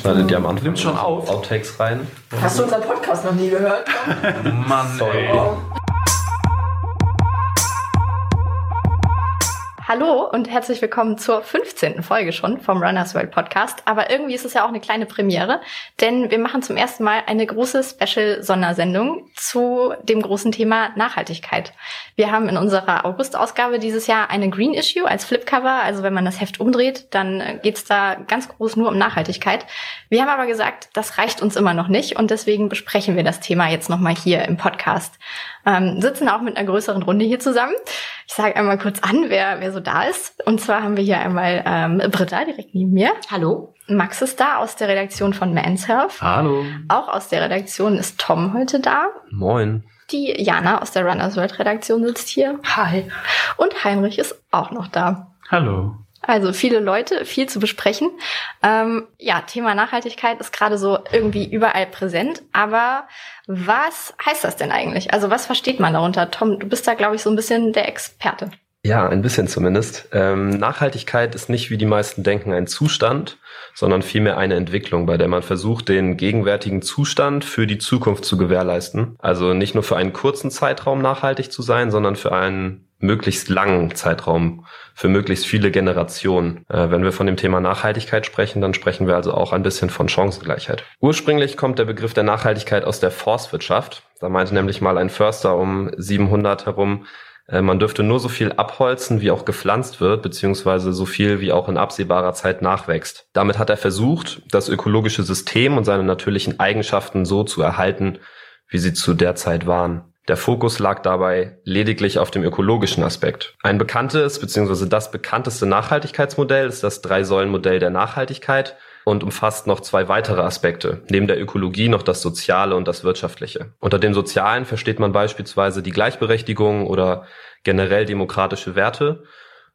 Schneidet ihr am Anfang Nimmt schon auf. Outtakes rein? Hast du unseren Podcast noch nie gehört? Mann, Sorry. ey. Hallo und herzlich willkommen zur 15. Folge schon vom Runners World Podcast. Aber irgendwie ist es ja auch eine kleine Premiere, denn wir machen zum ersten Mal eine große Special-Sondersendung zu dem großen Thema Nachhaltigkeit. Wir haben in unserer August-Ausgabe dieses Jahr eine Green Issue als Flipcover. Also wenn man das Heft umdreht, dann geht's da ganz groß nur um Nachhaltigkeit. Wir haben aber gesagt, das reicht uns immer noch nicht und deswegen besprechen wir das Thema jetzt nochmal hier im Podcast. Ähm, sitzen auch mit einer größeren Runde hier zusammen. Ich sage einmal kurz an, wer, wer so da ist. Und zwar haben wir hier einmal ähm, Britta direkt neben mir. Hallo? Max ist da aus der Redaktion von Man's Health. Hallo. Auch aus der Redaktion ist Tom heute da. Moin. Die Jana aus der Runners World Redaktion sitzt hier. Hi. Und Heinrich ist auch noch da. Hallo. Also viele Leute, viel zu besprechen. Ähm, ja, Thema Nachhaltigkeit ist gerade so irgendwie überall präsent. Aber was heißt das denn eigentlich? Also was versteht man darunter? Tom, du bist da, glaube ich, so ein bisschen der Experte. Ja, ein bisschen zumindest. Ähm, Nachhaltigkeit ist nicht, wie die meisten denken, ein Zustand, sondern vielmehr eine Entwicklung, bei der man versucht, den gegenwärtigen Zustand für die Zukunft zu gewährleisten. Also nicht nur für einen kurzen Zeitraum nachhaltig zu sein, sondern für einen möglichst langen Zeitraum, für möglichst viele Generationen. Äh, wenn wir von dem Thema Nachhaltigkeit sprechen, dann sprechen wir also auch ein bisschen von Chancengleichheit. Ursprünglich kommt der Begriff der Nachhaltigkeit aus der Forstwirtschaft. Da meinte nämlich mal ein Förster um 700 herum, äh, man dürfte nur so viel abholzen, wie auch gepflanzt wird, beziehungsweise so viel, wie auch in absehbarer Zeit nachwächst. Damit hat er versucht, das ökologische System und seine natürlichen Eigenschaften so zu erhalten, wie sie zu der Zeit waren. Der Fokus lag dabei lediglich auf dem ökologischen Aspekt. Ein bekanntes bzw. das bekannteste Nachhaltigkeitsmodell ist das Drei-Säulen-Modell der Nachhaltigkeit und umfasst noch zwei weitere Aspekte, neben der Ökologie noch das Soziale und das Wirtschaftliche. Unter dem Sozialen versteht man beispielsweise die Gleichberechtigung oder generell demokratische Werte.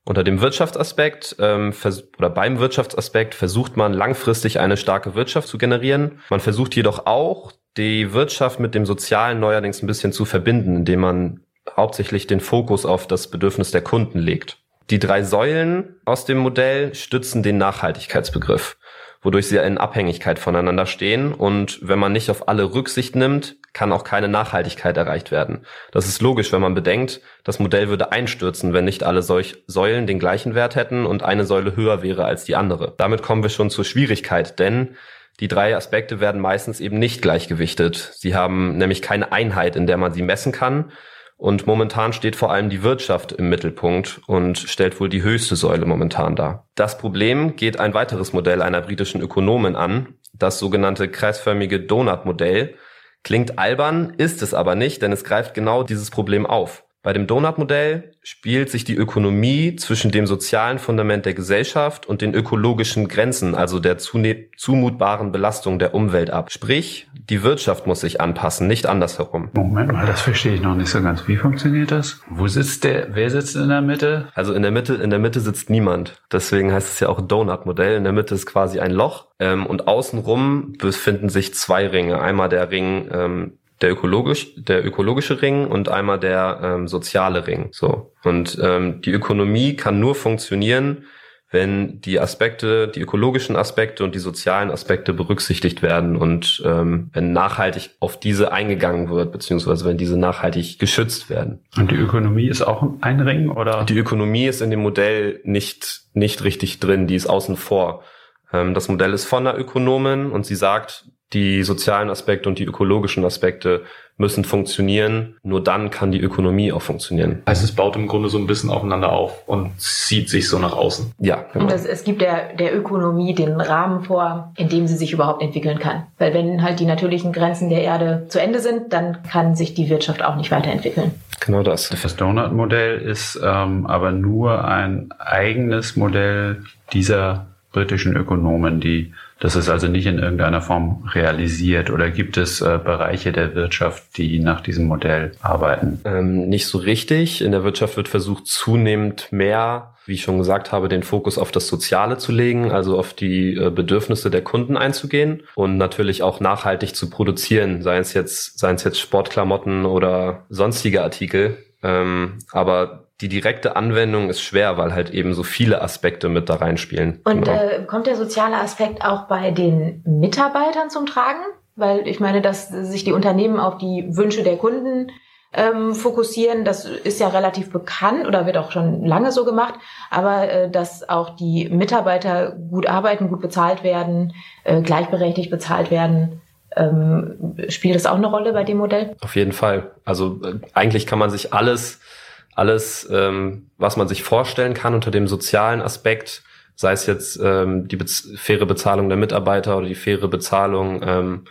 Unter dem Wirtschaftsaspekt ähm, oder beim Wirtschaftsaspekt versucht man langfristig eine starke Wirtschaft zu generieren. Man versucht jedoch auch, die Wirtschaft mit dem Sozialen neuerdings ein bisschen zu verbinden, indem man hauptsächlich den Fokus auf das Bedürfnis der Kunden legt. Die drei Säulen aus dem Modell stützen den Nachhaltigkeitsbegriff, wodurch sie in Abhängigkeit voneinander stehen und wenn man nicht auf alle Rücksicht nimmt, kann auch keine Nachhaltigkeit erreicht werden. Das ist logisch, wenn man bedenkt, das Modell würde einstürzen, wenn nicht alle solch Säulen den gleichen Wert hätten und eine Säule höher wäre als die andere. Damit kommen wir schon zur Schwierigkeit, denn die drei Aspekte werden meistens eben nicht gleichgewichtet. Sie haben nämlich keine Einheit, in der man sie messen kann. Und momentan steht vor allem die Wirtschaft im Mittelpunkt und stellt wohl die höchste Säule momentan dar. Das Problem geht ein weiteres Modell einer britischen Ökonomin an, das sogenannte kreisförmige Donut-Modell. Klingt albern, ist es aber nicht, denn es greift genau dieses Problem auf. Bei dem Donut-Modell spielt sich die Ökonomie zwischen dem sozialen Fundament der Gesellschaft und den ökologischen Grenzen, also der zumutbaren Belastung der Umwelt ab. Sprich, die Wirtschaft muss sich anpassen, nicht andersherum. Moment mal, das verstehe ich noch nicht so ganz. Wie funktioniert das? Wo sitzt der? Wer sitzt in der Mitte? Also in der Mitte, in der Mitte sitzt niemand. Deswegen heißt es ja auch Donut-Modell. In der Mitte ist quasi ein Loch ähm, und außenrum befinden sich zwei Ringe. Einmal der Ring ähm, der ökologisch, der ökologische Ring und einmal der ähm, soziale Ring. So und ähm, die Ökonomie kann nur funktionieren, wenn die Aspekte, die ökologischen Aspekte und die sozialen Aspekte berücksichtigt werden und ähm, wenn nachhaltig auf diese eingegangen wird, beziehungsweise wenn diese nachhaltig geschützt werden. Und die Ökonomie ist auch ein Ring, oder? Die Ökonomie ist in dem Modell nicht, nicht richtig drin, die ist außen vor. Ähm, das Modell ist von einer Ökonomin und sie sagt, die sozialen Aspekte und die ökologischen Aspekte müssen funktionieren. Nur dann kann die Ökonomie auch funktionieren. Also es baut im Grunde so ein bisschen aufeinander auf und zieht sich so nach außen. Ja, genau. Und das, es gibt der, der Ökonomie den Rahmen vor, in dem sie sich überhaupt entwickeln kann. Weil wenn halt die natürlichen Grenzen der Erde zu Ende sind, dann kann sich die Wirtschaft auch nicht weiterentwickeln. Genau das. Das Donut-Modell ist ähm, aber nur ein eigenes Modell dieser britischen Ökonomen, die das ist also nicht in irgendeiner Form realisiert oder gibt es äh, Bereiche der Wirtschaft, die nach diesem Modell arbeiten? Ähm, nicht so richtig. In der Wirtschaft wird versucht, zunehmend mehr, wie ich schon gesagt habe, den Fokus auf das Soziale zu legen, also auf die äh, Bedürfnisse der Kunden einzugehen und natürlich auch nachhaltig zu produzieren, seien es jetzt, seien es jetzt Sportklamotten oder sonstige Artikel. Ähm, aber die direkte Anwendung ist schwer, weil halt eben so viele Aspekte mit da reinspielen. Und Genau. äh, kommt der soziale Aspekt auch bei den Mitarbeitern zum Tragen? Weil ich meine, dass sich die Unternehmen auf die Wünsche der Kunden ähm, fokussieren, das ist ja relativ bekannt oder wird auch schon lange so gemacht. Aber äh, dass auch die Mitarbeiter gut arbeiten, gut bezahlt werden, äh, gleichberechtigt bezahlt werden, ähm, spielt das auch eine Rolle bei dem Modell? Auf jeden Fall. Also äh, eigentlich kann man sich alles, alles, ähm, was man sich vorstellen kann unter dem sozialen Aspekt, sei es jetzt ähm, die bez faire Bezahlung der Mitarbeiter oder die faire Bezahlung ähm,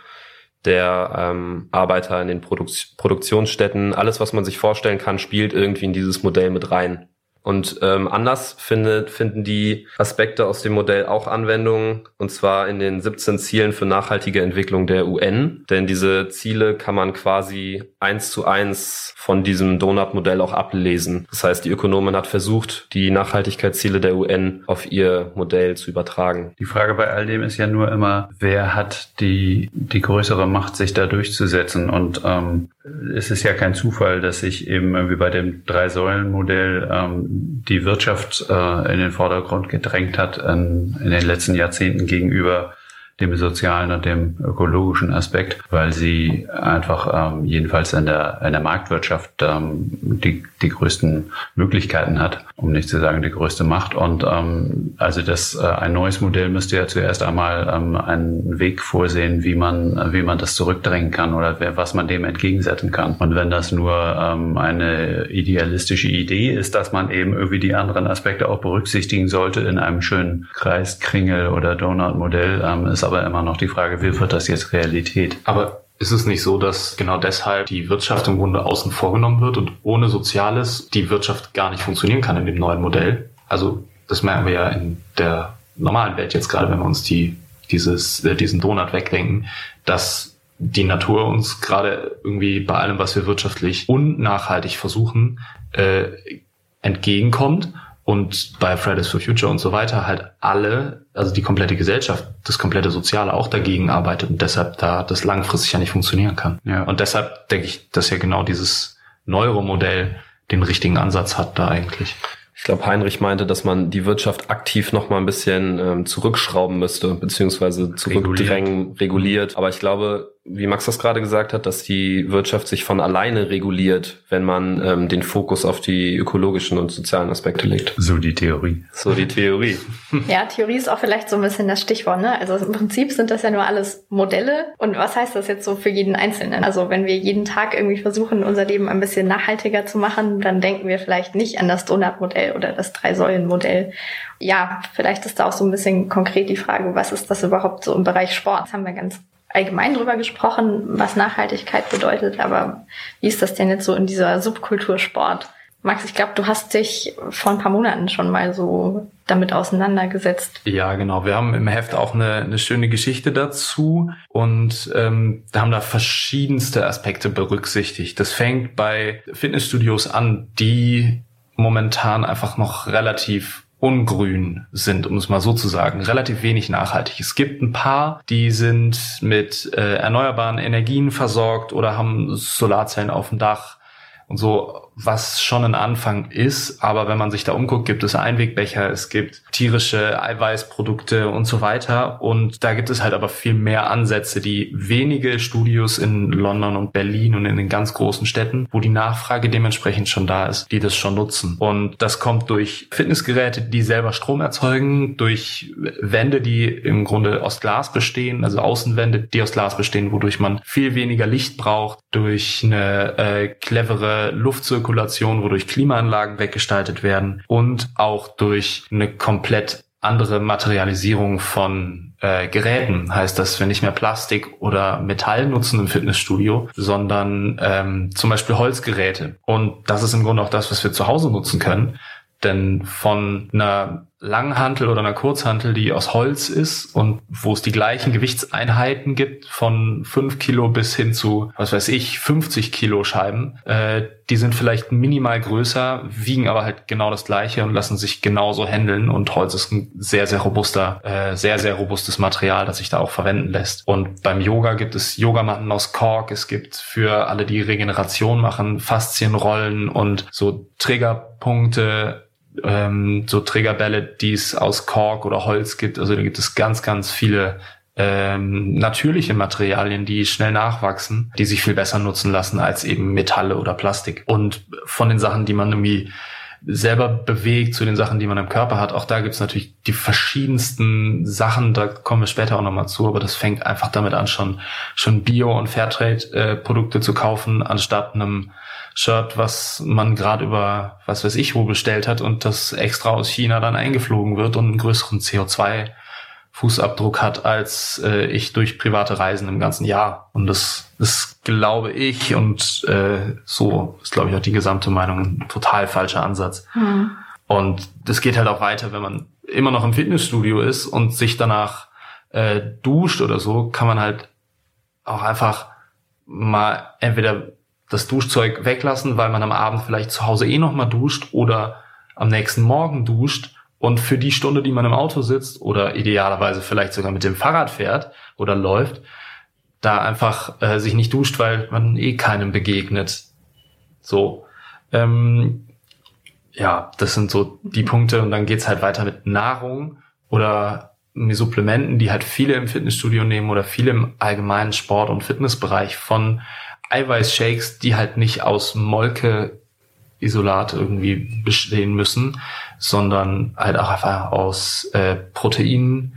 der ähm, Arbeiter in den Produk Produktionsstätten, alles, was man sich vorstellen kann, spielt irgendwie in dieses Modell mit rein. Und ähm, anders findet, finden die Aspekte aus dem Modell auch Anwendung, und zwar in den 17 Zielen für nachhaltige Entwicklung der UN. Denn diese Ziele kann man quasi eins zu eins von diesem Donut-Modell auch ablesen. Das heißt, die Ökonomin hat versucht, die Nachhaltigkeitsziele der UN auf ihr Modell zu übertragen. Die Frage bei all dem ist ja nur immer, wer hat die, die größere Macht, sich da durchzusetzen? Und ähm, es ist ja kein Zufall, dass sich eben irgendwie bei dem Drei-Säulen-Modell ähm, die Wirtschaft äh, in den Vordergrund gedrängt hat in, in den letzten Jahrzehnten gegenüber dem sozialen und dem ökologischen Aspekt, weil sie einfach ähm, jedenfalls in der, in der Marktwirtschaft ähm, die, die größten Möglichkeiten hat, um nicht zu sagen die größte Macht. Und ähm, also das äh, ein neues Modell müsste ja zuerst einmal ähm, einen Weg vorsehen, wie man wie man das zurückdrängen kann oder wer, was man dem entgegensetzen kann. Und wenn das nur ähm, eine idealistische Idee ist, dass man eben irgendwie die anderen Aspekte auch berücksichtigen sollte in einem schönen Kreis, Kringel oder Donut-Modell, ähm, ist aber immer noch die Frage, wie wird das jetzt Realität? Aber ist es nicht so, dass genau deshalb die Wirtschaft im Grunde außen vorgenommen wird und ohne Soziales die Wirtschaft gar nicht funktionieren kann in dem neuen Modell? Also das merken wir ja in der normalen Welt jetzt gerade, wenn wir uns die, dieses, äh, diesen Donut wegdenken, dass die Natur uns gerade irgendwie bei allem, was wir wirtschaftlich und nachhaltig versuchen, äh, entgegenkommt und bei Fridays for Future und so weiter halt alle, also die komplette Gesellschaft, das komplette Soziale auch dagegen arbeitet und deshalb da das langfristig ja nicht funktionieren kann. Ja. Und deshalb denke ich, dass ja genau dieses Neuromodell den richtigen Ansatz hat da eigentlich. Ich glaube, Heinrich meinte, dass man die Wirtschaft aktiv noch mal ein bisschen ähm, zurückschrauben müsste, beziehungsweise zurückdrängen, reguliert. Aber ich glaube, wie Max das gerade gesagt hat, dass die Wirtschaft sich von alleine reguliert, wenn man ähm, den Fokus auf die ökologischen und sozialen Aspekte legt. So die Theorie. So die Theorie. Ja, Theorie ist auch vielleicht so ein bisschen das Stichwort, ne? Also im Prinzip sind das ja nur alles Modelle. Und was heißt das jetzt so für jeden Einzelnen? Also wenn wir jeden Tag irgendwie versuchen, unser Leben ein bisschen nachhaltiger zu machen, dann denken wir vielleicht nicht an das Donut-Modell oder das Drei-Säulen-Modell. Ja, vielleicht ist da auch so ein bisschen konkret die Frage, was ist das überhaupt so im Bereich Sport? Das haben wir ganz allgemein drüber gesprochen, was Nachhaltigkeit bedeutet, aber wie ist das denn jetzt so in dieser Subkultur Sport? Max, ich glaube, du hast dich vor ein paar Monaten schon mal so damit auseinandergesetzt. Ja, genau. Wir haben im Heft auch eine, eine schöne Geschichte dazu und ähm, haben da verschiedenste Aspekte berücksichtigt. Das fängt bei Fitnessstudios an, die momentan einfach noch relativ ungrün sind, um es mal so zu sagen, relativ wenig nachhaltig. Es gibt ein paar, die sind mit äh, erneuerbaren Energien versorgt oder haben Solarzellen auf dem Dach und so, was schon ein Anfang ist. Aber wenn man sich da umguckt, gibt es Einwegbecher, es gibt tierische Eiweißprodukte und so weiter. Und da gibt es halt aber viel mehr Ansätze, die wenige Studios in London und Berlin und in den ganz großen Städten, wo die Nachfrage dementsprechend schon da ist, die das schon nutzen. Und das kommt durch Fitnessgeräte, die selber Strom erzeugen, durch Wände, die im Grunde aus Glas bestehen, also Außenwände, die aus Glas bestehen, wodurch man viel weniger Licht braucht, durch eine äh, clevere Luftzirkulation, wodurch Klimaanlagen weggestaltet werden und auch durch eine komplett andere Materialisierung von äh, Geräten. Heißt, dass wir nicht mehr Plastik oder Metall nutzen im Fitnessstudio, sondern ähm, zum Beispiel Holzgeräte. Und das ist im Grunde auch das, was wir zu Hause nutzen können. Denn von einer Langhantel oder einer Kurzhantel, die aus Holz ist und wo es die gleichen Gewichtseinheiten gibt von fünf Kilo bis hin zu, was weiß ich, 50 Kilo Scheiben. Äh, die sind vielleicht minimal größer, wiegen aber halt genau das gleiche und lassen sich genauso handeln und Holz ist ein sehr, sehr robuster, äh, sehr, sehr robustes Material, das sich da auch verwenden lässt. Und beim Yoga gibt es Yogamatten aus Kork, es gibt für alle, die Regeneration machen, Faszienrollen und so Triggerpunkte, ähm, so Trägerbälle, die es aus Kork oder Holz gibt. Also da gibt es ganz, ganz viele ähm, natürliche Materialien, die schnell nachwachsen, die sich viel besser nutzen lassen als eben Metalle oder Plastik. Und von den Sachen, die man irgendwie selber bewegt zu den Sachen, die man im Körper hat. Auch da gibt's natürlich die verschiedensten Sachen, da kommen wir später auch nochmal zu, aber das fängt einfach damit an, schon, schon Bio- und Fairtrade-Produkte äh, zu kaufen, anstatt einem Shirt, was man gerade über was weiß ich wo bestellt hat und das extra aus China dann eingeflogen wird und einen größeren CO2 Fußabdruck hat als äh, ich durch private Reisen im ganzen Jahr. Und das ist, glaube ich, und äh, so ist, glaube ich, auch die gesamte Meinung ein total falscher Ansatz. Mhm. Und das geht halt auch weiter, wenn man immer noch im Fitnessstudio ist und sich danach äh, duscht oder so, kann man halt auch einfach mal entweder das Duschzeug weglassen, weil man am Abend vielleicht zu Hause eh noch mal duscht oder am nächsten Morgen duscht und für die Stunde, die man im Auto sitzt oder idealerweise vielleicht sogar mit dem Fahrrad fährt oder läuft, da einfach äh, sich nicht duscht, weil man eh keinem begegnet. So. Ähm, ja, das sind so die Punkte und dann geht's halt weiter mit Nahrung oder mit Supplementen, die halt viele im Fitnessstudio nehmen oder viele im allgemeinen Sport- und Fitnessbereich von Eiweißshakes, die halt nicht aus Molke-Isolat irgendwie bestehen müssen, sondern halt auch einfach aus äh, Proteinen,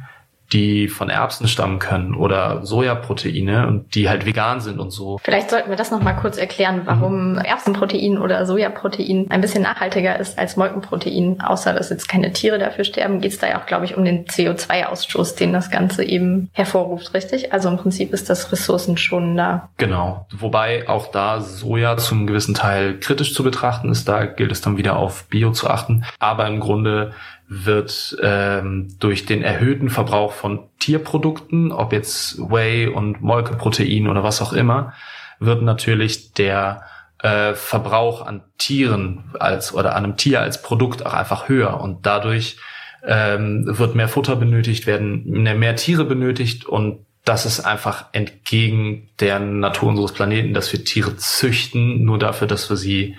die von Erbsen stammen können oder Sojaproteine und die halt vegan sind und so. Vielleicht sollten wir das nochmal kurz erklären, warum mhm. Erbsenprotein oder Sojaprotein ein bisschen nachhaltiger ist als Molkenprotein. Außer dass jetzt keine Tiere dafür sterben, geht es da ja auch, glaube ich, um den CO2-Ausstoß, den das Ganze eben hervorruft, richtig? Also im Prinzip ist das ressourcenschonender. Genau. Wobei auch da Soja zum gewissen Teil kritisch zu betrachten ist. Da gilt es dann wieder auf Bio zu achten. Aber im Grunde wird ähm, durch den erhöhten Verbrauch von Tierprodukten, ob jetzt Whey und Molkeprotein oder was auch immer, wird natürlich der äh, Verbrauch an Tieren als oder an einem Tier als Produkt auch einfach höher. Und dadurch ähm, wird mehr Futter benötigt, werden mehr Tiere benötigt. Und das ist einfach entgegen der Natur unseres Planeten, dass wir Tiere züchten, nur dafür, dass wir sie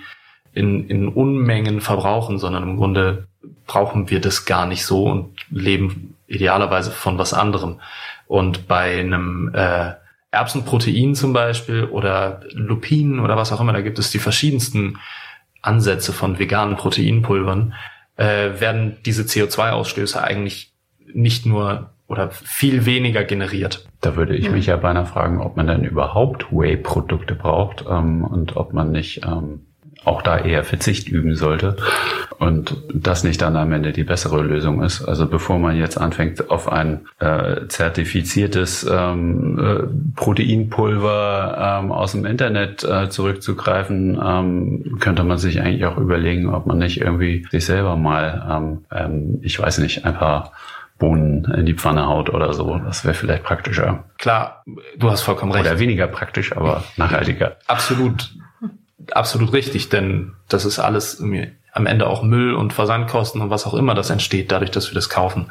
in, in Unmengen verbrauchen, sondern im Grunde brauchen wir das gar nicht so und leben idealerweise von was anderem. Und bei einem äh, Erbsenprotein zum Beispiel oder Lupinen oder was auch immer, da gibt es die verschiedensten Ansätze von veganen Proteinpulvern, äh, werden diese CO2-Ausstöße eigentlich nicht nur oder viel weniger generiert. Da würde ich mich ja beinahe fragen, ob man denn überhaupt Whey-Produkte braucht ähm, und ob man nicht ähm, auch da eher Verzicht üben sollte und das nicht dann am Ende die bessere Lösung ist. Also bevor man jetzt anfängt, auf ein äh, zertifiziertes ähm, äh, Proteinpulver ähm, aus dem Internet äh, zurückzugreifen, ähm, könnte man sich eigentlich auch überlegen, ob man nicht irgendwie sich selber mal, ähm, ähm, ich weiß nicht, ein paar Bohnen in die Pfanne haut oder so. Das wäre vielleicht praktischer. Klar, du hast vollkommen recht. Oder weniger praktisch, aber nachhaltiger. Absolut absolut richtig, denn das ist alles am Ende auch Müll und Versandkosten und was auch immer das entsteht, dadurch, dass wir das kaufen.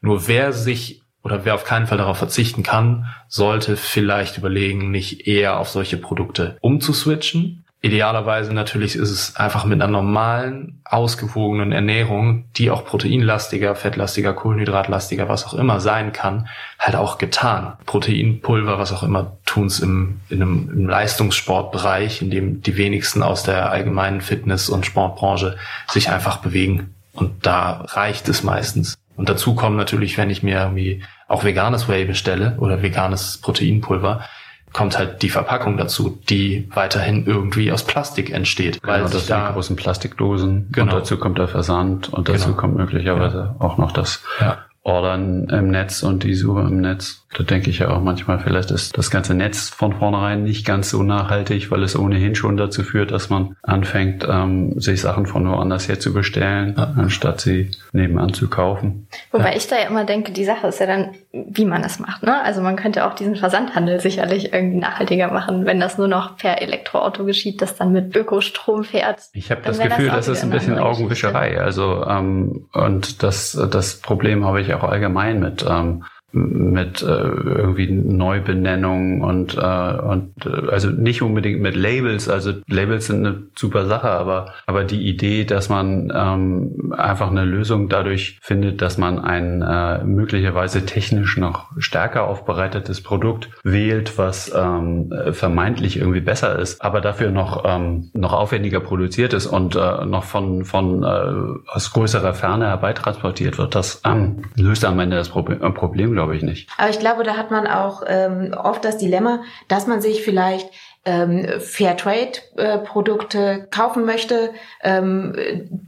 Nur wer sich oder wer auf keinen Fall darauf verzichten kann, sollte vielleicht überlegen, nicht eher auf solche Produkte umzuswitchen, Idealerweise natürlich ist es einfach mit einer normalen, ausgewogenen Ernährung, die auch proteinlastiger, fettlastiger, kohlenhydratlastiger, was auch immer sein kann, halt auch getan. Proteinpulver, was auch immer, tun's im, in einem, im Leistungssportbereich, in dem die wenigsten aus der allgemeinen Fitness- und Sportbranche sich einfach bewegen. Und da reicht es meistens. Und dazu kommen natürlich, wenn ich mir irgendwie auch veganes Whey bestelle oder veganes Proteinpulver, kommt halt die Verpackung dazu, die weiterhin irgendwie aus Plastik entsteht. Genau, weil das sind großen Plastikdosen genau. und dazu kommt der Versand und dazu genau. kommt möglicherweise ja. auch noch das ja. Ordern im Netz und die Suche im Netz. Da denke ich ja auch manchmal, vielleicht ist das ganze Netz von vornherein nicht ganz so nachhaltig, weil es ohnehin schon dazu führt, dass man anfängt, ähm, sich Sachen von woanders her zu bestellen, ja. anstatt sie nebenan zu kaufen. Wobei ja. ich da ja immer denke, die Sache ist ja dann, wie man es macht. Ne? Also man könnte auch diesen Versandhandel sicherlich irgendwie nachhaltiger machen, wenn das nur noch per Elektroauto geschieht, das dann mit Ökostrom fährt. Ich habe das Gefühl, das, das ist ein bisschen Augenwischerei. Also ähm, und das, das Problem habe ich auch allgemein mit ähm, mit äh, irgendwie Neubenennungen und äh, und äh, also nicht unbedingt mit Labels. Also Labels sind eine super Sache aber aber die Idee dass man ähm, einfach eine Lösung dadurch findet dass man ein äh, möglicherweise technisch noch stärker aufbereitetes Produkt wählt was ähm, vermeintlich irgendwie besser ist aber dafür noch ähm, noch aufwendiger produziert ist und äh, noch von von äh, aus größerer Ferne herbeitransportiert wird das ähm, löst am Ende das Problem, Problem glaube ich nicht. Aber ich glaube, da hat man auch ähm, oft das Dilemma, dass man sich vielleicht ähm, Fairtrade-Produkte kaufen möchte, ähm,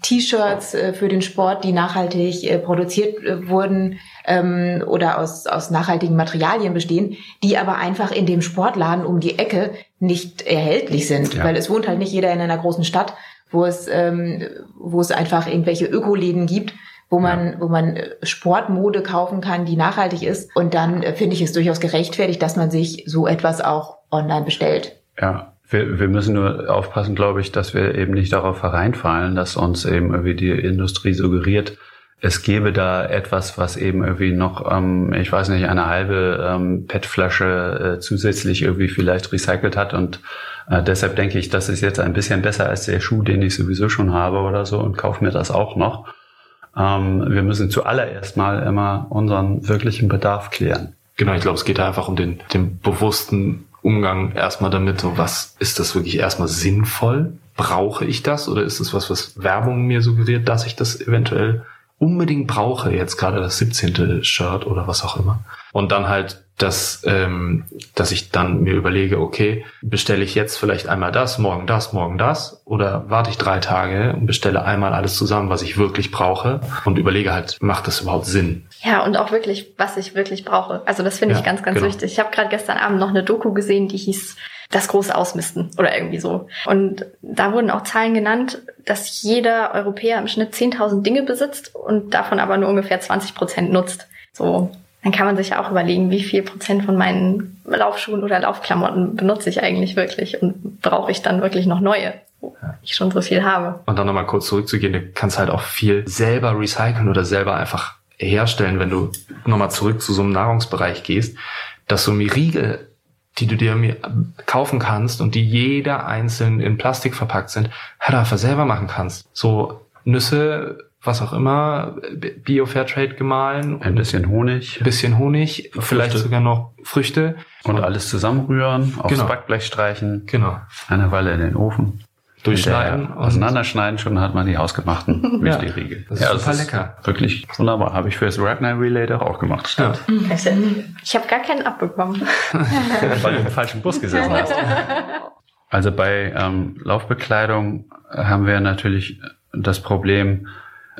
T-Shirts äh, für den Sport, die nachhaltig äh, produziert äh, wurden ähm, oder aus, aus nachhaltigen Materialien bestehen, die aber einfach in dem Sportladen um die Ecke nicht erhältlich sind, ja. weil es wohnt halt nicht jeder in einer großen Stadt, wo es, ähm, wo es einfach irgendwelche Ökoläden gibt wo man, ja. wo man Sportmode kaufen kann, die nachhaltig ist. Und dann äh, finde ich es durchaus gerechtfertigt, dass man sich so etwas auch online bestellt. Ja, wir, wir müssen nur aufpassen, glaube ich, dass wir eben nicht darauf hereinfallen, dass uns eben irgendwie die Industrie suggeriert, es gäbe da etwas, was eben irgendwie noch, ähm, ich weiß nicht, eine halbe ähm, PET-Flasche äh, zusätzlich irgendwie vielleicht recycelt hat und äh, deshalb denke ich, das ist jetzt ein bisschen besser als der Schuh, den ich sowieso schon habe oder so und kaufe mir das auch noch. Ähm, wir müssen zuallererst mal immer unseren wirklichen Bedarf klären. Genau, ich glaube, es geht da einfach um den, den bewussten Umgang erstmal damit, so was ist das wirklich erstmal sinnvoll? Brauche ich das oder ist es was, was Werbung mir suggeriert, dass ich das eventuell unbedingt brauche, jetzt gerade das 17. Shirt oder was auch immer. Und dann halt dass, ähm, dass ich dann mir überlege, okay, bestelle ich jetzt vielleicht einmal das, morgen das, morgen das oder warte ich drei Tage und bestelle einmal alles zusammen, was ich wirklich brauche und überlege halt, macht das überhaupt Sinn? Ja, und auch wirklich, was ich wirklich brauche. Also das finde ja, ich ganz, ganz genau. wichtig. Ich habe gerade gestern Abend noch eine Doku gesehen, die hieß das große Ausmisten oder irgendwie so. Und da wurden auch Zahlen genannt, dass jeder Europäer im Schnitt 10.000 Dinge besitzt und davon aber nur ungefähr 20 Prozent nutzt. So, dann kann man sich auch überlegen, wie viel Prozent von meinen Laufschuhen oder Laufklamotten benutze ich eigentlich wirklich und brauche ich dann wirklich noch neue, wo ich schon so viel habe. Und dann nochmal kurz zurückzugehen, du kannst halt auch viel selber recyceln oder selber einfach herstellen, wenn du nochmal zurück zu so einem Nahrungsbereich gehst, dass so eine Riegel, die du dir kaufen kannst und die jeder einzeln in Plastik verpackt sind, halt einfach selber machen kannst. So Nüsse was auch immer, Bio-Fairtrade gemahlen. Ein bisschen Honig. Ein bisschen Honig, Früchte. vielleicht sogar noch Früchte. Und, und alles zusammenrühren, aufs genau. Backblech streichen. Genau. Eine Weile in den Ofen. Durchschneiden. Auseinanderschneiden, schon hat man die ausgemachten ja. Riegel. Das ist ja, super lecker. Wirklich wunderbar. Habe ich für das Ragnar Relay doch auch gemacht. Stimmt. Ja. Ich habe gar keinen abbekommen. Weil du im falschen Bus gesessen hast. Also bei ähm, Laufbekleidung haben wir natürlich das Problem,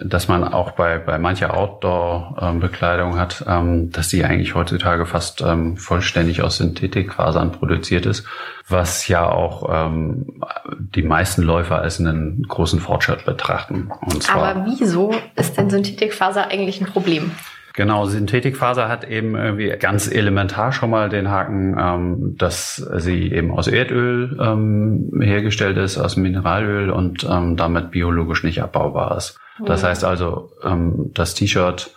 dass man auch bei, bei mancher Outdoor-Bekleidung hat, ähm, dass die eigentlich heutzutage fast ähm, vollständig aus Synthetikfasern produziert ist, was ja auch ähm, die meisten Läufer als einen großen Fortschritt betrachten. Aber wieso ist denn Synthetikfaser eigentlich ein Problem? Genau, Synthetikfaser hat eben irgendwie ganz elementar schon mal den Haken, ähm, dass sie eben aus Erdöl ähm, hergestellt ist, aus Mineralöl und ähm, damit biologisch nicht abbaubar ist. Das heißt also, ähm, das T-Shirt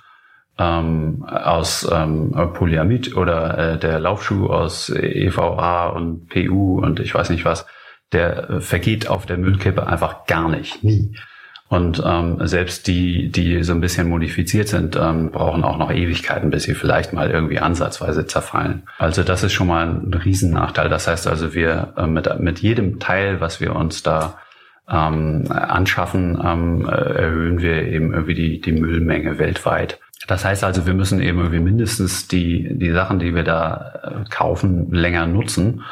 ähm, aus ähm, Polyamid oder äh, der Laufschuh aus EVA und PU und ich weiß nicht was, der äh, vergeht auf der Müllkippe einfach gar nicht, nie. Und ähm, selbst die, die so ein bisschen modifiziert sind, ähm, brauchen auch noch Ewigkeiten, bis sie vielleicht mal irgendwie ansatzweise zerfallen. Also das ist schon mal ein Riesennachteil. Das heißt also, wir äh, mit, mit jedem Teil, was wir uns da ähm, anschaffen, ähm, erhöhen wir eben irgendwie die, die Müllmenge weltweit. Das heißt also, wir müssen eben irgendwie mindestens die, die Sachen, die wir da äh, kaufen, länger nutzen.